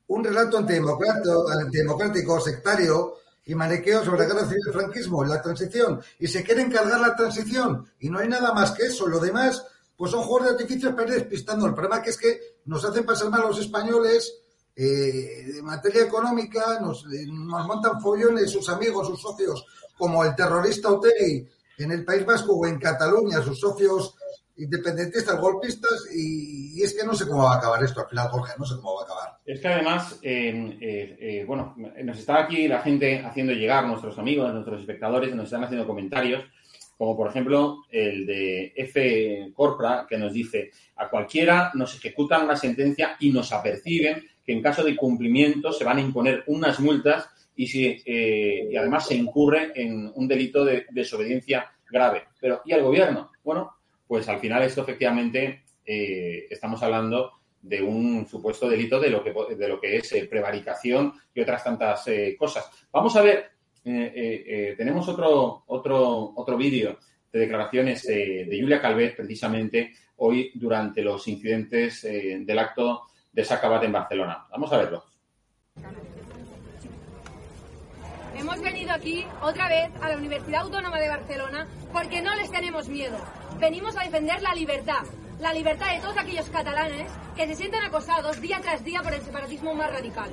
un relato antidemocrático, antidemocrático sectario, y maniqueo sobre la guerra civil del franquismo, la transición, y se quiere encargar la transición, y no hay nada más que eso. Lo demás, pues son juegos de artificios para ir. El problema que es que nos hacen pasar mal los españoles eh, de materia económica, nos, eh, nos montan follones sus amigos, sus socios, como el terrorista Otegi en el País Vasco o en Cataluña, sus socios independentistas, golpistas, y, es que no sé cómo va a acabar esto al final, Jorge, no sé cómo va a acabar.
Es que además, eh, eh, bueno, nos está aquí la gente haciendo llegar, nuestros amigos, nuestros espectadores, nos están haciendo comentarios, como por ejemplo el de F. Corpra, que nos dice, a cualquiera nos ejecutan una sentencia y nos aperciben que en caso de cumplimiento se van a imponer unas multas y, si, eh, y además se incurre en un delito de desobediencia grave. Pero, ¿y el gobierno? Bueno, pues al final esto efectivamente eh, estamos hablando de un supuesto delito de lo que, de lo que es eh, prevaricación y otras tantas eh, cosas. Vamos a ver, eh, tenemos otro, otro, otro vídeo de declaraciones de Julia Calvet precisamente hoy durante los incidentes del acto de Sacabat en Barcelona. Vamos a verlo.
Hemos venido aquí otra vez a la Universidad Autónoma de Barcelona porque no les tenemos miedo. Venimos a defender la libertad, la libertad de todos aquellos catalanes que se sienten acosados día tras día por el separatismo más radical.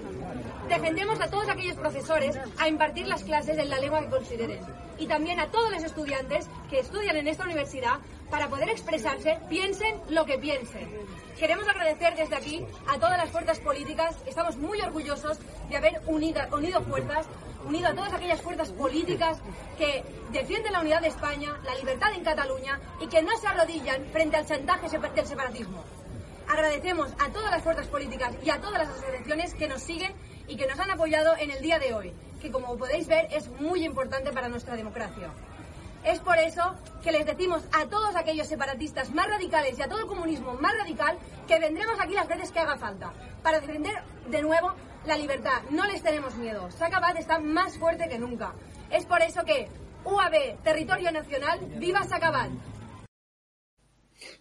Defendemos a todos aquellos profesores a impartir las clases en la lengua que consideren y también a todos los estudiantes que estudian en esta universidad para poder expresarse, piensen lo que piensen. Queremos agradecer desde aquí a todas las fuerzas políticas. Estamos muy orgullosos de haber unido, fuerzas unido a todas aquellas fuerzas políticas que defienden la unidad de España, la libertad en Cataluña y que no se arrodillan frente al chantaje del separatismo. Agradecemos a todas las fuerzas políticas y a todas las asociaciones que nos siguen y que nos han apoyado en el día de hoy, que como podéis ver es muy importante para nuestra democracia. Es por eso que les decimos a todos aquellos separatistas más radicales y a todo el comunismo más radical que vendremos aquí las veces que haga falta para defender de nuevo la libertad. No les tenemos miedo. Sacabat está más fuerte que nunca. Es por eso que UAB, territorio nacional, viva Sacabat.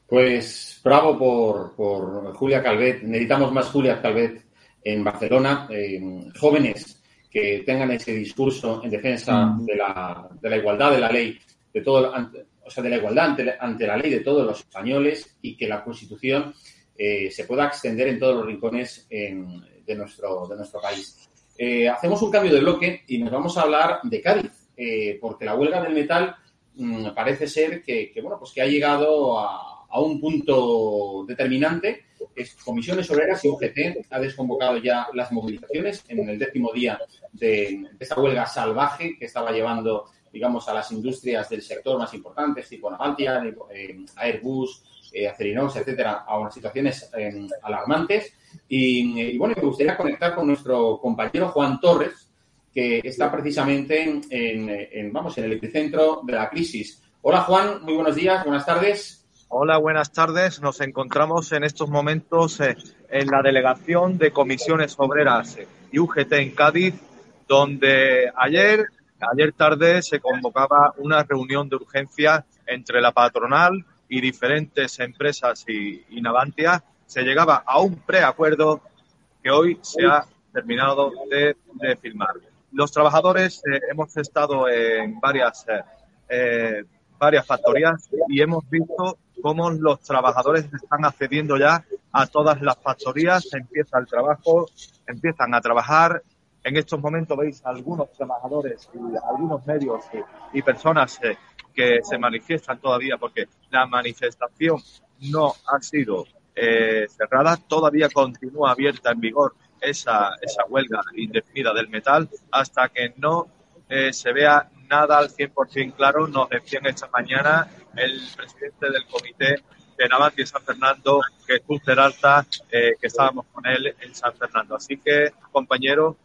Pues bravo por, por, Julia Calvet. Necesitamos más Julia Calvet en Barcelona. Eh, jóvenes que tengan ese discurso en defensa mm. de, la, de, la, igualdad de la ley, de todo, o sea, de la igualdad ante, ante, la ley de todos los españoles y que la Constitución eh, se pueda extender en todos los rincones en, de, nuestro, de nuestro país. Eh, hacemos un cambio de bloque y nos vamos a hablar de Cádiz, eh, porque la huelga del metal mmm, parece ser que, que, bueno, pues que ha llegado a, a un punto determinante. Es Comisiones Obreras y UGT ha desconvocado ya las movilizaciones en el décimo día de, esta huelga salvaje que estaba llevando, digamos, a las industrias del sector más importantes, tipo Navantia, eh, Airbus, eh, Acerinox, etcétera, a unas situaciones eh, alarmantes. Y, bueno, me gustaría conectar con nuestro compañero Juan Torres, que está precisamente en, en, en, vamos, en el epicentro de la crisis. Hola Juan, muy buenos días, buenas tardes.
Hola, buenas tardes. Nos encontramos en estos momentos eh, en la delegación de comisiones obreras y UGT en Cádiz, donde ayer, ayer tarde se convocaba una reunión de urgencia entre la patronal y diferentes empresas y, Navantia. Se llegaba a un preacuerdo que hoy se ha terminado de, filmar. Los trabajadores eh, hemos estado en varias, eh, varias factorías y hemos visto cómo los trabajadores están accediendo ya a todas las factorías, empieza el trabajo, empiezan a trabajar. En estos momentos veis algunos trabajadores y algunos medios y, y personas eh, que se manifiestan todavía porque la manifestación no ha sido eh, cerrada, todavía continúa abierta en vigor esa, esa huelga indefinida del metal hasta que no eh, se vea nada al 100% claro. Nos decían esta mañana el presidente del comité de Navanti San Fernando, Jesús Peralta, eh, que estábamos con él en San Fernando. Así que, compañeros,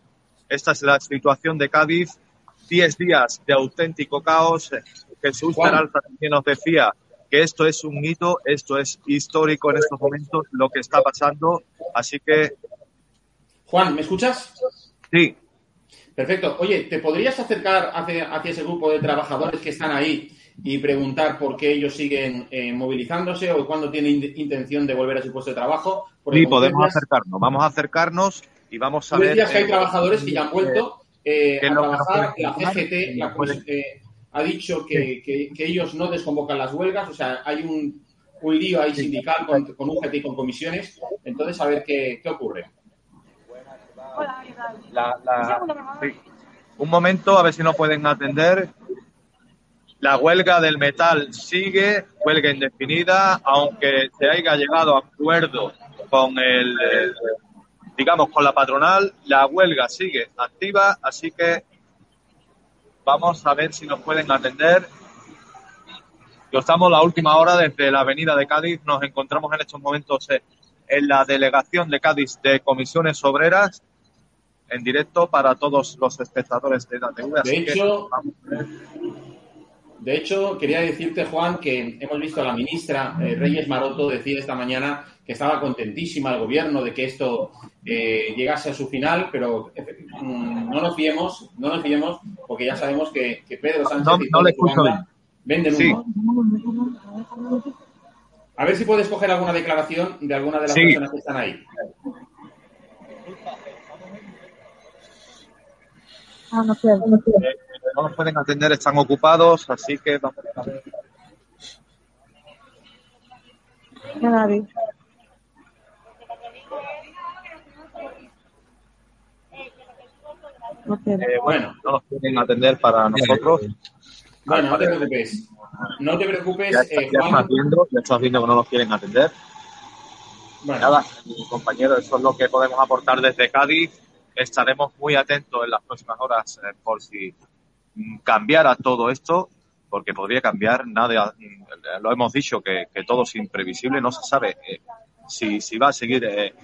esta es la situación de Cádiz. Diez días de auténtico caos. Jesús
Juan.
Peralta también nos decía que esto es un hito, esto es histórico en estos momentos, lo que está pasando. Así que,
Juan, ¿me escuchas?
sí,
Perfecto. Oye, ¿te podrías acercar hacia, hacia ese grupo de trabajadores que están ahí y preguntar por qué ellos siguen eh, movilizándose o cuándo tienen in- intención de volver a su puesto de trabajo? Porque
sí, podemos acercarnos. Vamos a acercarnos y vamos a ver.
que hay
eh,
trabajadores que ya han vuelto eh,
¿qué
a trabajar. La? CGT la eh, ha dicho que, que- que ellos no desconvocan las huelgas, o sea, hay un, un lío ahí sindical con, con UGT y con comisiones. Entonces, a ver qué, qué ocurre.
Hola, ¿qué tal?
la- la-
Un
sí. Momento, a ver si nos pueden atender. La huelga del metal sigue, huelga indefinida, aunque se haya llegado a acuerdo con el, digamos, con la patronal, la huelga sigue activa, así que vamos a ver si nos pueden atender. Yo estamos la última hora desde la avenida de Cádiz, nos encontramos en estos momentos en la delegación de Cádiz de Comisiones Obreras, en directo para todos los espectadores de la TV.
De hecho. De hecho, quería decirte, Juan, que hemos visto a la ministra eh, Reyes Maroto decir esta mañana que estaba contentísima el gobierno de que esto eh, llegase a su final, pero eh, mm, no nos fiemos, no nos fiemos, porque ya sabemos que, que Pedro Sánchez
No-
y
no
toda
le
venden
Sí.
humo. A ver si puedes coger alguna declaración de alguna de las
Sí.
personas que están ahí.
Eh, no nos pueden atender, están ocupados, así que vamos a ver. Eh, bueno, no nos pueden atender para nosotros.
Bueno, no te preocupes. No te preocupes,
Ya,
eh,
ya
Juan.
estás viendo, ya estás viendo que no nos quieren atender.
Bueno.
Nada, compañero, eso es lo que podemos aportar desde Cádiz. Estaremos muy atentos en las próximas horas eh, por si mm, cambiara todo esto, porque podría cambiar nada. mm, Lo hemos dicho que, que todo es imprevisible, no se sabe eh, si, si va a seguir eh,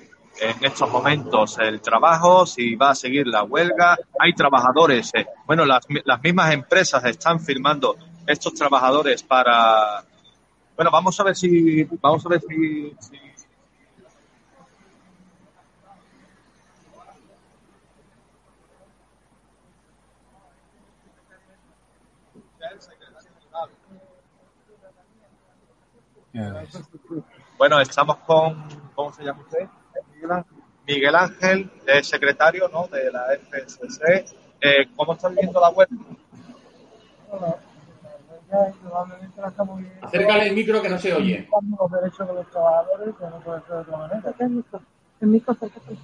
en estos momentos el trabajo, si va a seguir la huelga. Hay trabajadores, bueno, las, las mismas empresas están firmando estos trabajadores para. Bueno, vamos a ver si vamos a ver si Bueno, estamos con, ¿cómo se llama usted? Miguel Ángel, Miguel Ángel, eh, secretario ¿no? de la FSC. Eh, ¿Cómo está viviendo la web?
Acércale el micro que no se oye.
los derechos de los trabajadores, que no puede ser de otra manera.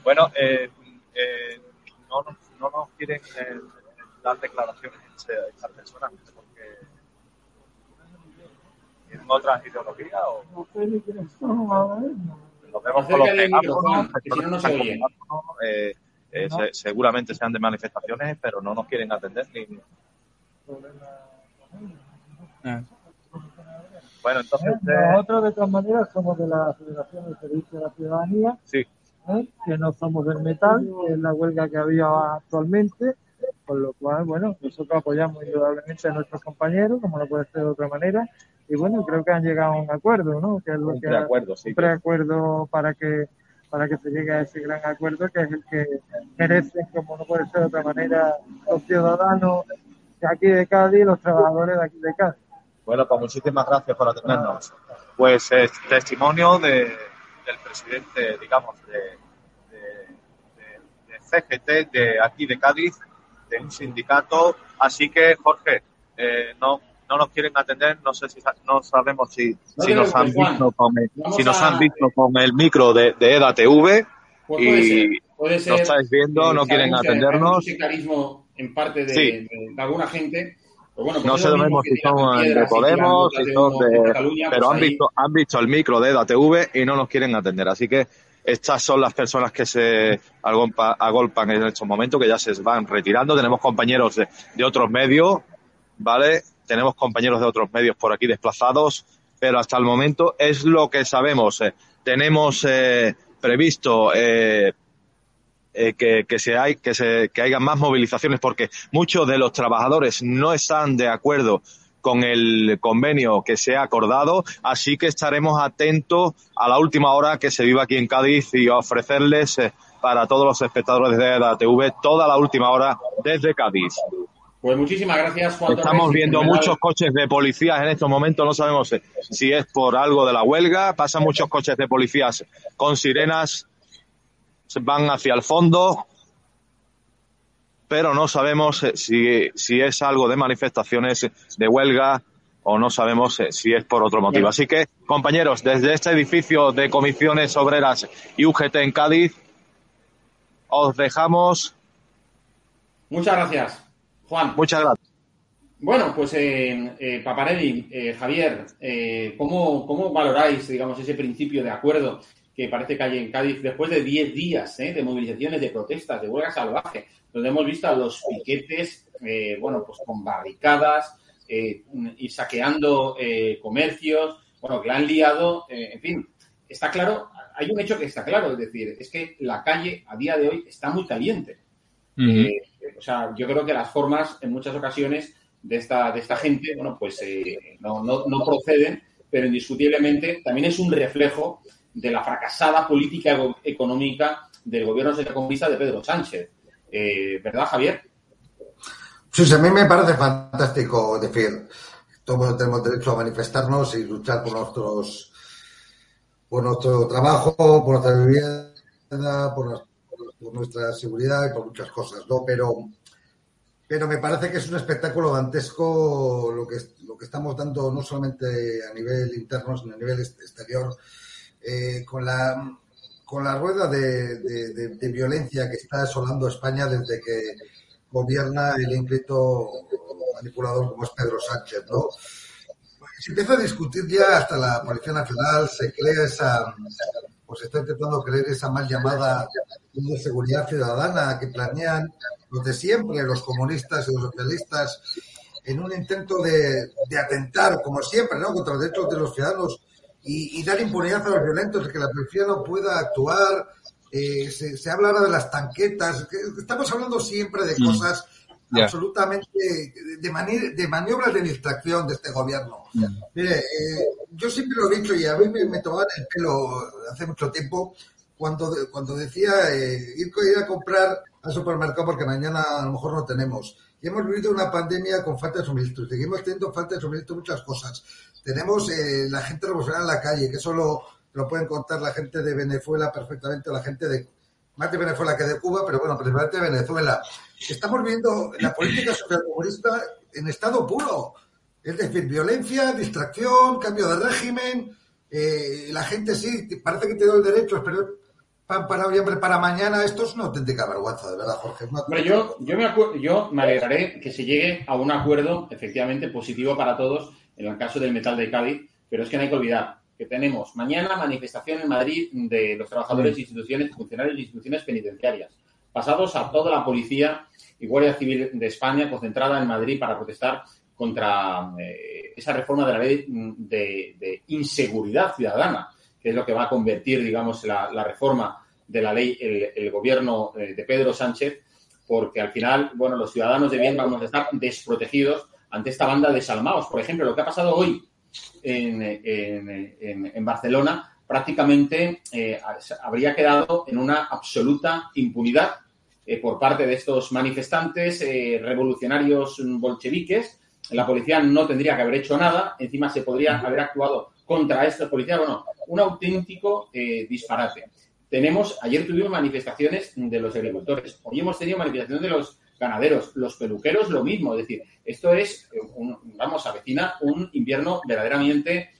Bueno, eh, eh, no, nos, no nos quieren eh, dar declaraciones este- estas personas otras ideologías o
No sé quiénes son
vemos con los
que si no, no se oye.
eh, eh, seguramente sean de manifestaciones, pero no nos quieren atender ni, Bueno, entonces usted...
Nosotros, de todas maneras, somos de la Federación de Servicios de la Ciudadanía,
Sí.
¿eh? que no somos del metal, que es la huelga que había actualmente, con lo cual, bueno, nosotros apoyamos indudablemente a nuestros compañeros, como no puede ser de otra manera, y bueno, creo que han llegado a un acuerdo, ¿no? Que es lo
Un
que
preacuerdo, sí.
un preacuerdo para que para que se llegue a ese gran acuerdo que es el que merecen, como no puede ser de otra manera, los ciudadanos de aquí de Cádiz y los trabajadores de aquí de Cádiz.
Bueno, pues muchísimas gracias por atendernos. Pues es testimonio de, del presidente, digamos, de, de, de- de CGT de aquí de Cádiz, de un sindicato. Así que, Jorge, eh, no, no nos quieren atender, no sé si no sabemos si,
No
si nos han
Juan.
visto con el,
Vamos
si nos
a-
han visto con el micro de, de EDA TV
Pues puede
y
ser, puede ser.
estáis viendo, no quieren
hay
atendernos.
en parte de,
Sí.
de- de alguna gente. Pues bueno, pues
No sabemos si son
piedras
de Podemos, si son de...
Cataluña,
Pero
pues
han
ahí-
visto, han visto el micro de EDA TV y no nos quieren atender. Así que estas son las personas que se agolpa- agolpan en estos momentos, que ya se van retirando. Tenemos compañeros de, de otros medios, ¿vale? Tenemos compañeros de otros medios por aquí desplazados, pero hasta el momento es lo que sabemos. Eh, tenemos eh, previsto eh, eh, que, que, se hay, que, se, que haya más movilizaciones porque muchos de los trabajadores no están de acuerdo con el convenio que se ha acordado, así que estaremos atentos a la última hora que se viva aquí en Cádiz y ofrecerles para todos los espectadores de la TV toda la última hora desde Cádiz.
Pues muchísimas gracias, Juan
Estamos
Torres,
viendo muchos coches de policías en estos momentos, no sabemos si es por algo de la huelga, pasan muchos coches de policías con sirenas, se van hacia el fondo, pero no sabemos eh, si, si es algo de manifestaciones de huelga o no sabemos eh, si es por otro motivo. Así que, compañeros, desde este edificio de comisiones obreras y UGT en Cádiz, os dejamos.
Muchas gracias, Juan.
Muchas gracias.
Bueno, pues eh, eh, Paparelli, eh, Javier, eh, ¿cómo, ¿cómo valoráis, digamos, ese principio de acuerdo que parece que hay en Cádiz después de 10 días eh, de movilizaciones, de protestas, de huelga salvaje, donde hemos visto a los piquetes, eh, bueno, pues con barricadas eh, y saqueando eh, comercios, bueno, que la han liado, eh, en fin, está claro, hay un hecho que está claro, es decir, es que la calle a día de hoy está muy caliente. Eh, o sea, yo creo que las formas en muchas ocasiones de esta, de esta gente, bueno, pues eh, no, no, no proceden, pero indiscutiblemente también es un reflejo de la fracasada política económica del gobierno socialista de Pedro Sánchez. Eh, ¿Verdad, Javier?
Sí, a mí me parece fantástico decir, todos tenemos derecho a manifestarnos y luchar por nuestros, por nuestro trabajo, por nuestra vivienda, por, nues- por nuestra seguridad y por muchas cosas, ¿no? Pero, pero me parece que es un espectáculo dantesco lo que, lo que estamos dando no solamente a nivel interno, sino a nivel exterior, eh, con la con la rueda de, de- de- de violencia que está asolando España desde que gobierna el ínclito manipulador como es Pedro Sánchez, ¿no? Se empieza a discutir ya hasta la Policía Nacional, se crea esa, pues se está intentando creer esa mal llamada seguridad ciudadana que planean los de siempre, los comunistas y los socialistas, en un intento de, de atentar, como siempre, ¿no? contra los derechos de los ciudadanos y, y dar impunidad a los violentos, que la policía no pueda actuar. Eh, se, se habla ahora de las tanquetas, que estamos hablando siempre de cosas Absolutamente de, mani- de maniobras de distracción de este gobierno. Mire, eh, yo siempre lo he dicho y a mí me, me tomaban el pelo hace mucho tiempo cuando, cuando decía eh, ir, a comprar al supermercado porque mañana a lo mejor no tenemos. Y hemos vivido una pandemia con falta de suministro. Seguimos teniendo falta de suministro de muchas cosas. Tenemos eh, la gente revolucionaria en la calle, que eso lo, lo pueden contar la gente de Venezuela perfectamente, la gente de más de Venezuela que de Cuba, pero bueno, principalmente de Venezuela. Estamos viendo la política socialcomunista en estado puro. Es decir, violencia, distracción, cambio de régimen. eh, la gente sí, parece que tiene los derechos, pero pan para hoy, hambre para mañana. Esto es una auténtica vergüenza, de verdad, Jorge.
Hombre, yo, yo, me yo me alegraré que se llegue a un acuerdo efectivamente positivo para todos en el caso del metal de Cádiz, pero es que no hay que olvidar que tenemos mañana manifestación en Madrid de los trabajadores de instituciones, funcionarios de instituciones penitenciarias, pasados a toda la policía y Guardia Civil de España concentrada en Madrid para protestar contra eh, esa reforma de la ley mm, de, inseguridad ciudadana, que es lo que va a convertir, digamos, la, la reforma de la ley el, gobierno eh, de Pedro Sánchez, porque al final, bueno, los ciudadanos de bien vamos a estar desprotegidos ante esta banda de salmaos. Por ejemplo, lo que ha pasado hoy en- en Barcelona prácticamente eh, habría quedado en una absoluta impunidad eh, por parte de estos manifestantes eh, revolucionarios bolcheviques. La policía no tendría que haber hecho nada, encima se podría haber actuado contra estos policías. Bueno, un auténtico eh, disparate. tenemos, ayer tuvimos manifestaciones de los agricultores, hoy hemos tenido manifestaciones de los ganaderos, los peluqueros lo mismo, es decir, esto es, un, vamos, avecina un invierno verdaderamente,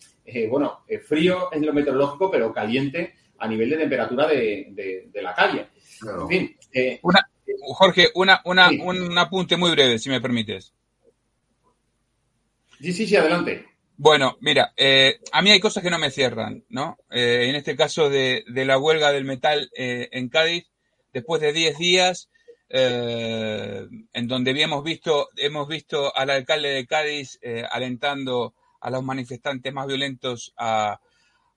bueno, frío en lo meteorológico, pero caliente a nivel de temperatura de, de, la calle. En fin.
Eh, una, Jorge, una, una, un apunte muy breve, si me permites.
Sí, sí, sí, adelante.
Bueno, mira, eh, a mí hay cosas que no me cierran, ¿no? Eh, en este caso de, de, la huelga del metal eh, en Cádiz, después de 10 días, en donde habíamos visto, hemos visto al alcalde de Cádiz alentando a los manifestantes más violentos a,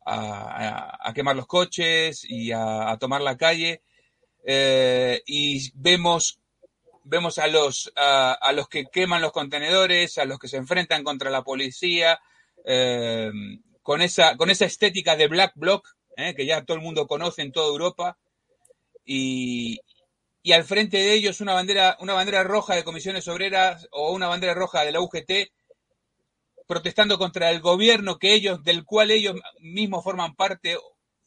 a, a quemar los coches y a, tomar la calle, y vemos vemos a los, a, los que queman los contenedores, a los que se enfrentan contra la policía, eh, con, esa, con esa estética de Black Bloc, eh, que ya todo el mundo conoce en toda Europa, y, y al frente de ellos una bandera, una bandera roja de comisiones obreras o una bandera roja de la UGT protestando contra el gobierno que ellos, del cual ellos mismos forman parte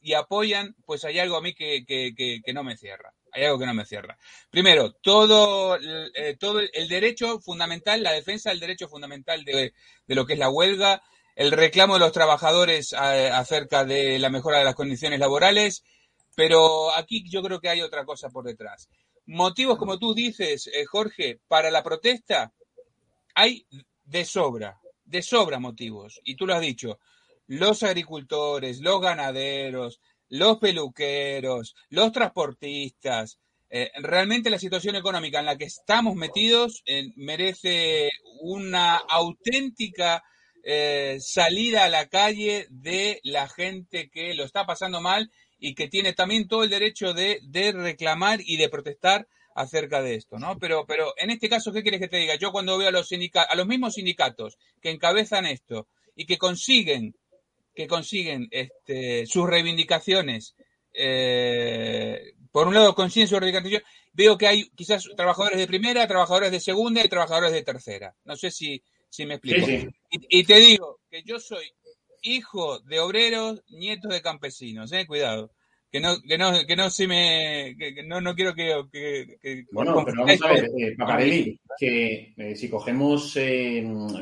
y apoyan, pues hay algo a mí que, que, que no me cierra hay algo que no me cierra. Primero, todo, eh, todo el derecho fundamental, la defensa del derecho fundamental de, lo que es la huelga, el reclamo de los trabajadores acerca de la mejora de las condiciones laborales, pero aquí yo creo que hay otra cosa por detrás. Motivos, como tú dices, eh, Jorge, para la protesta hay de sobra, de sobra motivos, y tú lo has dicho, los agricultores, los ganaderos, los peluqueros, los transportistas. Eh, realmente la situación económica en la que estamos metidos eh, merece una auténtica eh, salida a la calle de la gente que lo está pasando mal y que tiene también todo el derecho de, reclamar y de protestar acerca de esto, ¿no? Pero, pero en este caso, ¿qué quieres que te diga? Yo cuando veo a los, a los mismos sindicatos que encabezan esto y que consiguen que consiguen este, sus reivindicaciones, eh, por un lado consiguen sus reivindicaciones, veo que hay quizás trabajadores de primera, trabajadores de segunda y trabajadores de tercera. No sé si, si me explico. Y, te digo que yo soy hijo de obreros, nieto de campesinos, eh, cuidado. Que no, que no, que no se me, que, no, no quiero que, que,
bueno, pero vamos a ver, eh, que eh, si cogemos,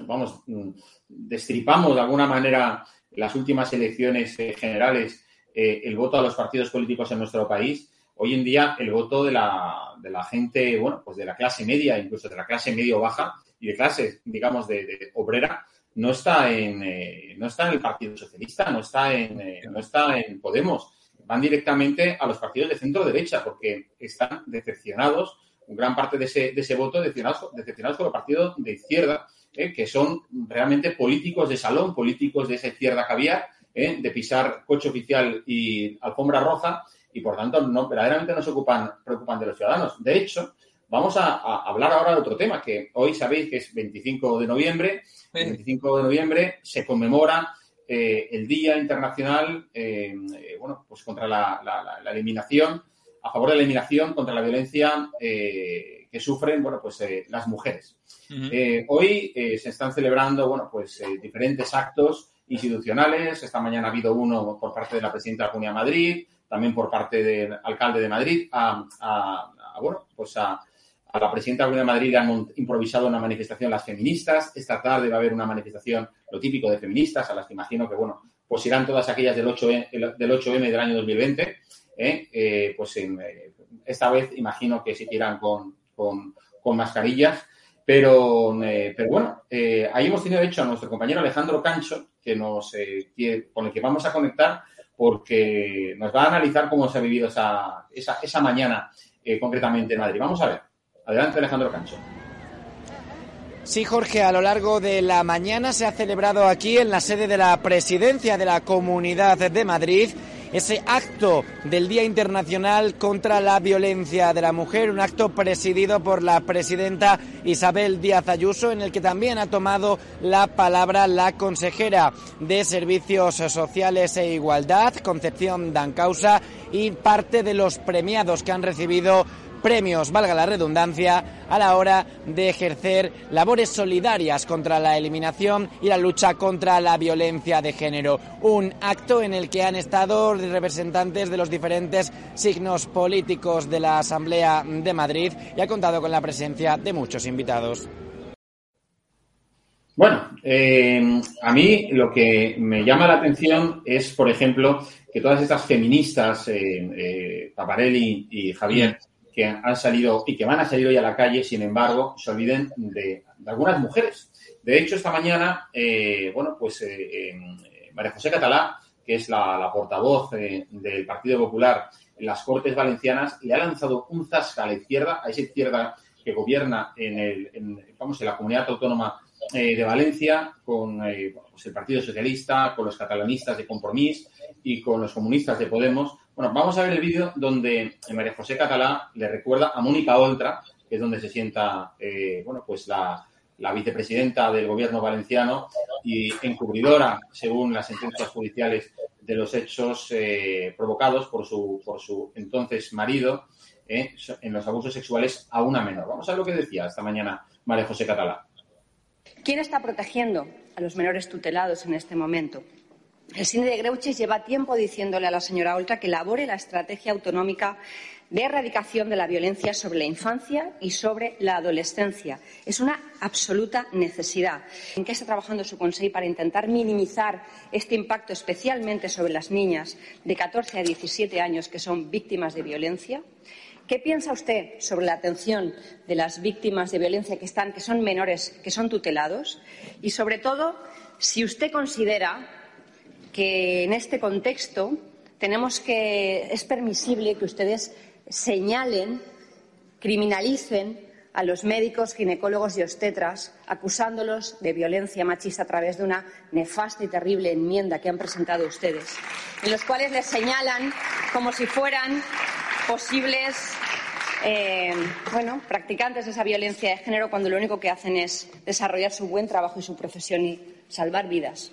vamos, mm, destripamos de alguna manera las últimas elecciones eh, generales eh, el voto a los partidos políticos en nuestro país, hoy en día el voto de la, de la gente, bueno, pues de la clase media, incluso de la clase medio baja y de clase, digamos, de, obrera, no está en eh, no está en el Partido Socialista, no está en no está en Podemos, van directamente a los partidos de centro derecha porque están decepcionados, gran parte de ese, de ese voto decepcionados, decepcionados con los partidos de izquierda ¿eh? que son realmente políticos de salón, políticos de esa izquierda caviar, ¿eh? de pisar coche oficial y alfombra roja, y por tanto no, verdaderamente no se ocupan, preocupan de los ciudadanos. De hecho, vamos a, hablar ahora de otro tema, que hoy sabéis que es 25 de noviembre. El 25 de noviembre se conmemora eh, el Día Internacional bueno, pues contra la, eliminación, a favor de la eliminación contra la violencia que sufren bueno, pues, las mujeres. Eh, hoy eh, se están celebrando, bueno, pues eh, diferentes actos institucionales. Esta mañana ha habido uno por parte de la presidenta de la Comunidad de Madrid, también por parte del alcalde de Madrid, a, bueno, pues a, la presidenta de la Comunidad de Madrid han improvisado una manifestación las feministas. Esta tarde va a haber una manifestación, lo típico de feministas, a las que imagino que, bueno, pues irán todas aquellas del 8M, del, 8M del año 2020. pues esta vez imagino que se irán con, con, mascarillas. Pero, eh, pero bueno, eh, ahí hemos tenido, de hecho, a nuestro compañero Alejandro Cancho, que nos, eh, con el que vamos a conectar, porque nos va a analizar cómo se ha vivido esa, esa, esa mañana concretamente en Madrid. Vamos a ver. Adelante, Alejandro Cancho.
Sí, Jorge, a lo largo de la mañana se ha celebrado aquí en la sede de la Presidencia de la Comunidad de Madrid ese acto del Día Internacional contra la Violencia de la Mujer, un acto presidido por la presidenta Isabel Díaz Ayuso, en el que también ha tomado la palabra la consejera de Servicios Sociales e Igualdad, Concepción Dancausa, y parte de los premiados que han recibido premios, valga la redundancia, a la hora de ejercer labores solidarias contra la eliminación y la lucha contra la violencia de género. Un acto en el que han estado representantes de los diferentes signos políticos de la Asamblea de Madrid y ha contado con la presencia de muchos invitados.
Bueno, eh, a mí lo que me llama la atención es, por ejemplo, que todas estas feministas, eh, eh, Paparelli y Javier, que han salido y que van a salir hoy a la calle, sin embargo, se olviden de, algunas mujeres. De hecho, esta mañana, bueno, pues María José Catalá, que es la, la portavoz del Partido Popular en las Cortes Valencianas, le ha lanzado un zasca a la izquierda, a esa izquierda que gobierna en, el, en, vamos, en la comunidad autónoma eh, de Valencia con eh, pues el Partido Socialista, con los catalanistas de Compromís y con los comunistas de Podemos. Bueno, vamos a ver el vídeo donde María José Catalá le recuerda a Mónica Oltra, que es donde se sienta, eh, bueno, pues la, vicepresidenta del gobierno valenciano y encubridora, según las sentencias judiciales, de los hechos eh, provocados por su, por su entonces marido en los abusos sexuales a una menor. Vamos a ver lo que decía esta mañana María José Catalá.
¿Quién está protegiendo a los menores tutelados en este momento? El cine de Greuches lleva tiempo diciéndole a la señora Oltra que elabore la estrategia autonómica de erradicación de la violencia sobre la infancia y sobre la adolescencia. Es una absoluta necesidad. ¿En qué está trabajando su Consejo para intentar minimizar este impacto, especialmente sobre las niñas de 14 a 17 años que son víctimas de violencia? ¿Qué piensa usted sobre la atención de las víctimas de violencia que, están, que son menores, que son tutelados? Y, sobre todo, si usted considera que en este contexto tenemos que, es permisible que ustedes señalen, criminalicen a los médicos, ginecólogos y obstetras, acusándolos de violencia machista a través de una nefasta y terrible enmienda que han presentado ustedes, en los cuales les señalan como si fueran posibles eh, bueno, practicantes de esa violencia de género cuando lo único que hacen es desarrollar su buen trabajo y su profesión y salvar vidas.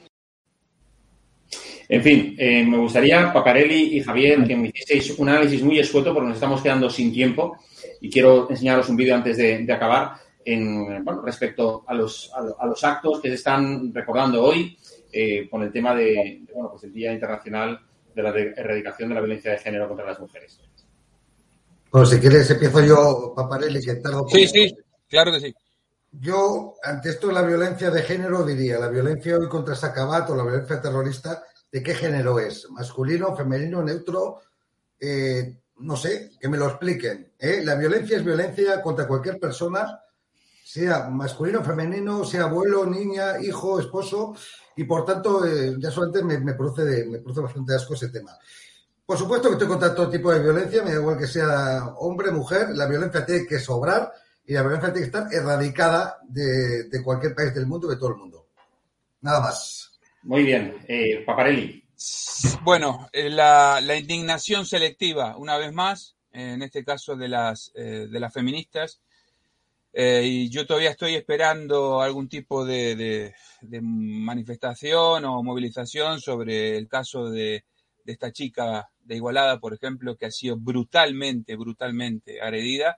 En fin, eh, me gustaría, Pacarelli y Javier, que me hicieseis un análisis muy escueto porque nos estamos quedando sin tiempo y quiero enseñaros un vídeo antes de, de acabar en, bueno, respecto a los, a, a, los actos que se están recordando hoy eh, con el tema de, de, bueno, pues el Día Internacional de la Erradicación de la Violencia de Género contra las Mujeres.
Bueno, si quieres empiezo yo, Paparelli, que tardo.
Sí, sí, claro que sí.
Yo, ante esto de la violencia de género, diría, la violencia hoy contra Sacabat o la violencia terrorista, ¿de qué género es? ¿Masculino, femenino, neutro? Eh, no sé, que me lo expliquen. ¿eh? La violencia es violencia contra cualquier persona, sea masculino, femenino, sea abuelo, niña, hijo, esposo, y por tanto, eh, ya solamente me, me, produce de, me produce bastante asco ese tema. Por supuesto que estoy contra todo tipo de violencia, me da igual que sea hombre, mujer, la violencia tiene que sobrar y la violencia tiene que estar erradicada de, de cualquier país del mundo, de todo el mundo. Nada más.
Muy bien. Eh, Paparelli.
Bueno, eh, la, indignación selectiva, una vez más, eh, en este caso de las, eh, de las feministas, y yo todavía estoy esperando algún tipo de manifestación o movilización sobre el caso de, de esta chica de Igualada, por ejemplo, que ha sido brutalmente, brutalmente agredida.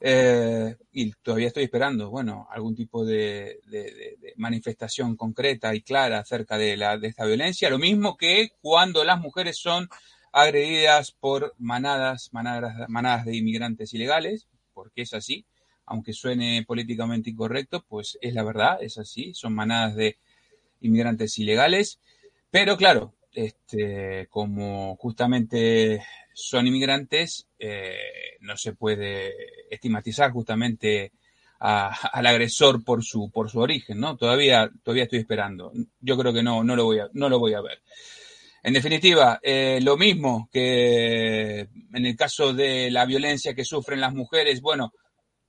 Eh, y todavía estoy esperando, bueno, algún tipo de, de, manifestación concreta y clara acerca de, la, de esta violencia. Lo mismo que cuando las mujeres son agredidas por manadas, manadas, manadas de inmigrantes ilegales, porque es así, aunque suene políticamente incorrecto, pues es la verdad, es así, son manadas de inmigrantes ilegales. Pero claro, este, como justamente son inmigrantes, eh, no se puede estigmatizar justamente al agresor por su, por su origen, ¿no? Todavía, todavía estoy esperando. Yo creo que no, no lo voy a, no lo voy a ver. En definitiva, eh, lo mismo que en el caso de la violencia que sufren las mujeres, bueno,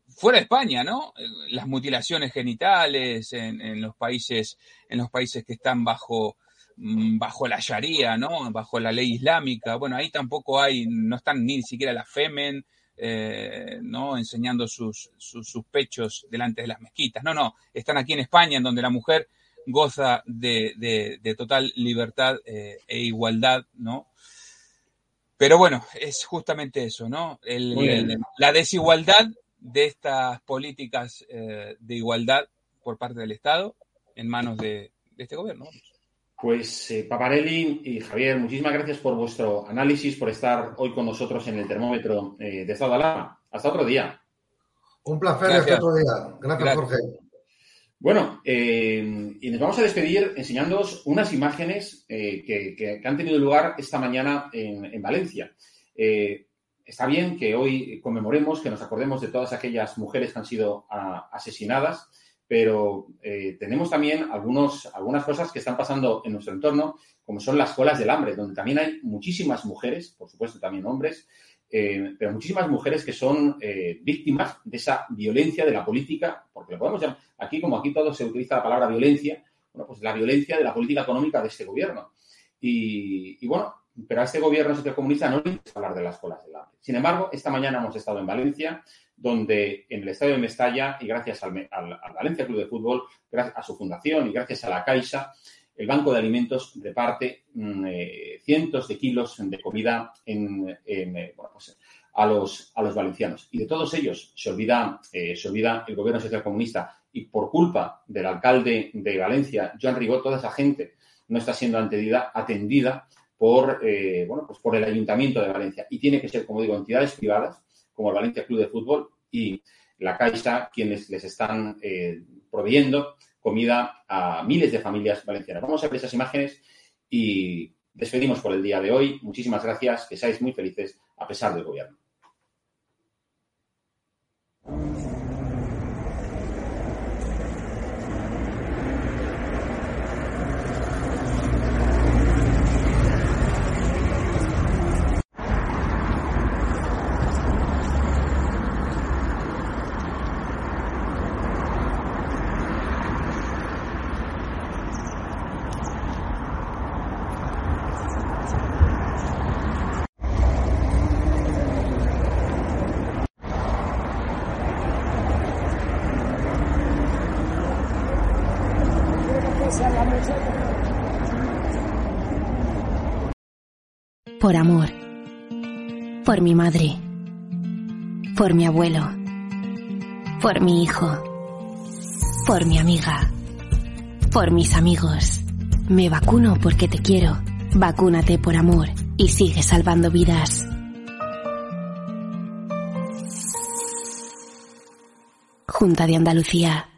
fuera de España, ¿no? Las mutilaciones genitales en, los países, en los países que están bajo bajo la Sharia, ¿no? Bajo la ley islámica. Bueno, ahí tampoco hay, no están ni siquiera las femen, eh, ¿no? Enseñando sus, sus, sus, pechos delante de las mezquitas. No, no, están aquí en España, en donde la mujer goza de, de, de total libertad eh, e igualdad, ¿no? Pero bueno, es justamente eso, ¿no? El- el- la desigualdad de estas políticas eh, de igualdad por parte del Estado en manos de, de este gobierno.
Pues eh, Paparelli y Javier, muchísimas gracias por vuestro análisis, por estar hoy con nosotros en el termómetro eh, de estado de alarma. Hasta otro día.
Un placer
Gracias.
hasta otro día. Gracias,
Gracias.
Jorge.
Bueno, eh, y nos vamos a despedir enseñándoos unas imágenes eh, que, han tenido lugar esta mañana en, en Valencia. Eh, está bien que hoy conmemoremos, que nos acordemos de todas aquellas mujeres que han sido ah, asesinadas, pero eh, tenemos también algunos, algunas cosas que están pasando en nuestro entorno, como son las colas del hambre, donde también hay muchísimas mujeres, por supuesto también hombres, eh, pero muchísimas mujeres que son eh, víctimas de esa violencia de la política, porque lo podemos llamar, aquí como aquí todo se utiliza la palabra violencia, bueno, pues la violencia de la política económica de este gobierno. Y, bueno, pero a este gobierno socialcomunista no le interesa hablar de las colas del hambre. Sin embargo, esta mañana hemos estado en Valencia, donde en el estadio de Mestalla, y gracias al, al- al Valencia Club de Fútbol, gracias a su fundación y gracias a la Caixa, el Banco de Alimentos reparte mm, eh, cientos de kilos de comida en, eh, bueno, pues, a, los, a los valencianos. Y de todos ellos se olvida, eh, se olvida el gobierno socialcomunista y por culpa del alcalde de Valencia, Joan Ribot, toda esa gente no está siendo atendida, atendida por, eh, bueno, pues por el Ayuntamiento de Valencia. Y tiene que ser, como digo, entidades privadas, como el Valencia Club de Fútbol y la Caixa, quienes les están eh, proveyendo comida a miles de familias valencianas. Vamos a ver esas imágenes y despedimos por el día de hoy. Muchísimas gracias, que seáis muy felices a pesar del gobierno.
Por amor. Por mi madre. Por mi abuelo. Por mi hijo. Por mi amiga. Por mis amigos. Me vacuno porque te quiero. Vacúnate por amor y sigue salvando vidas. Junta de Andalucía.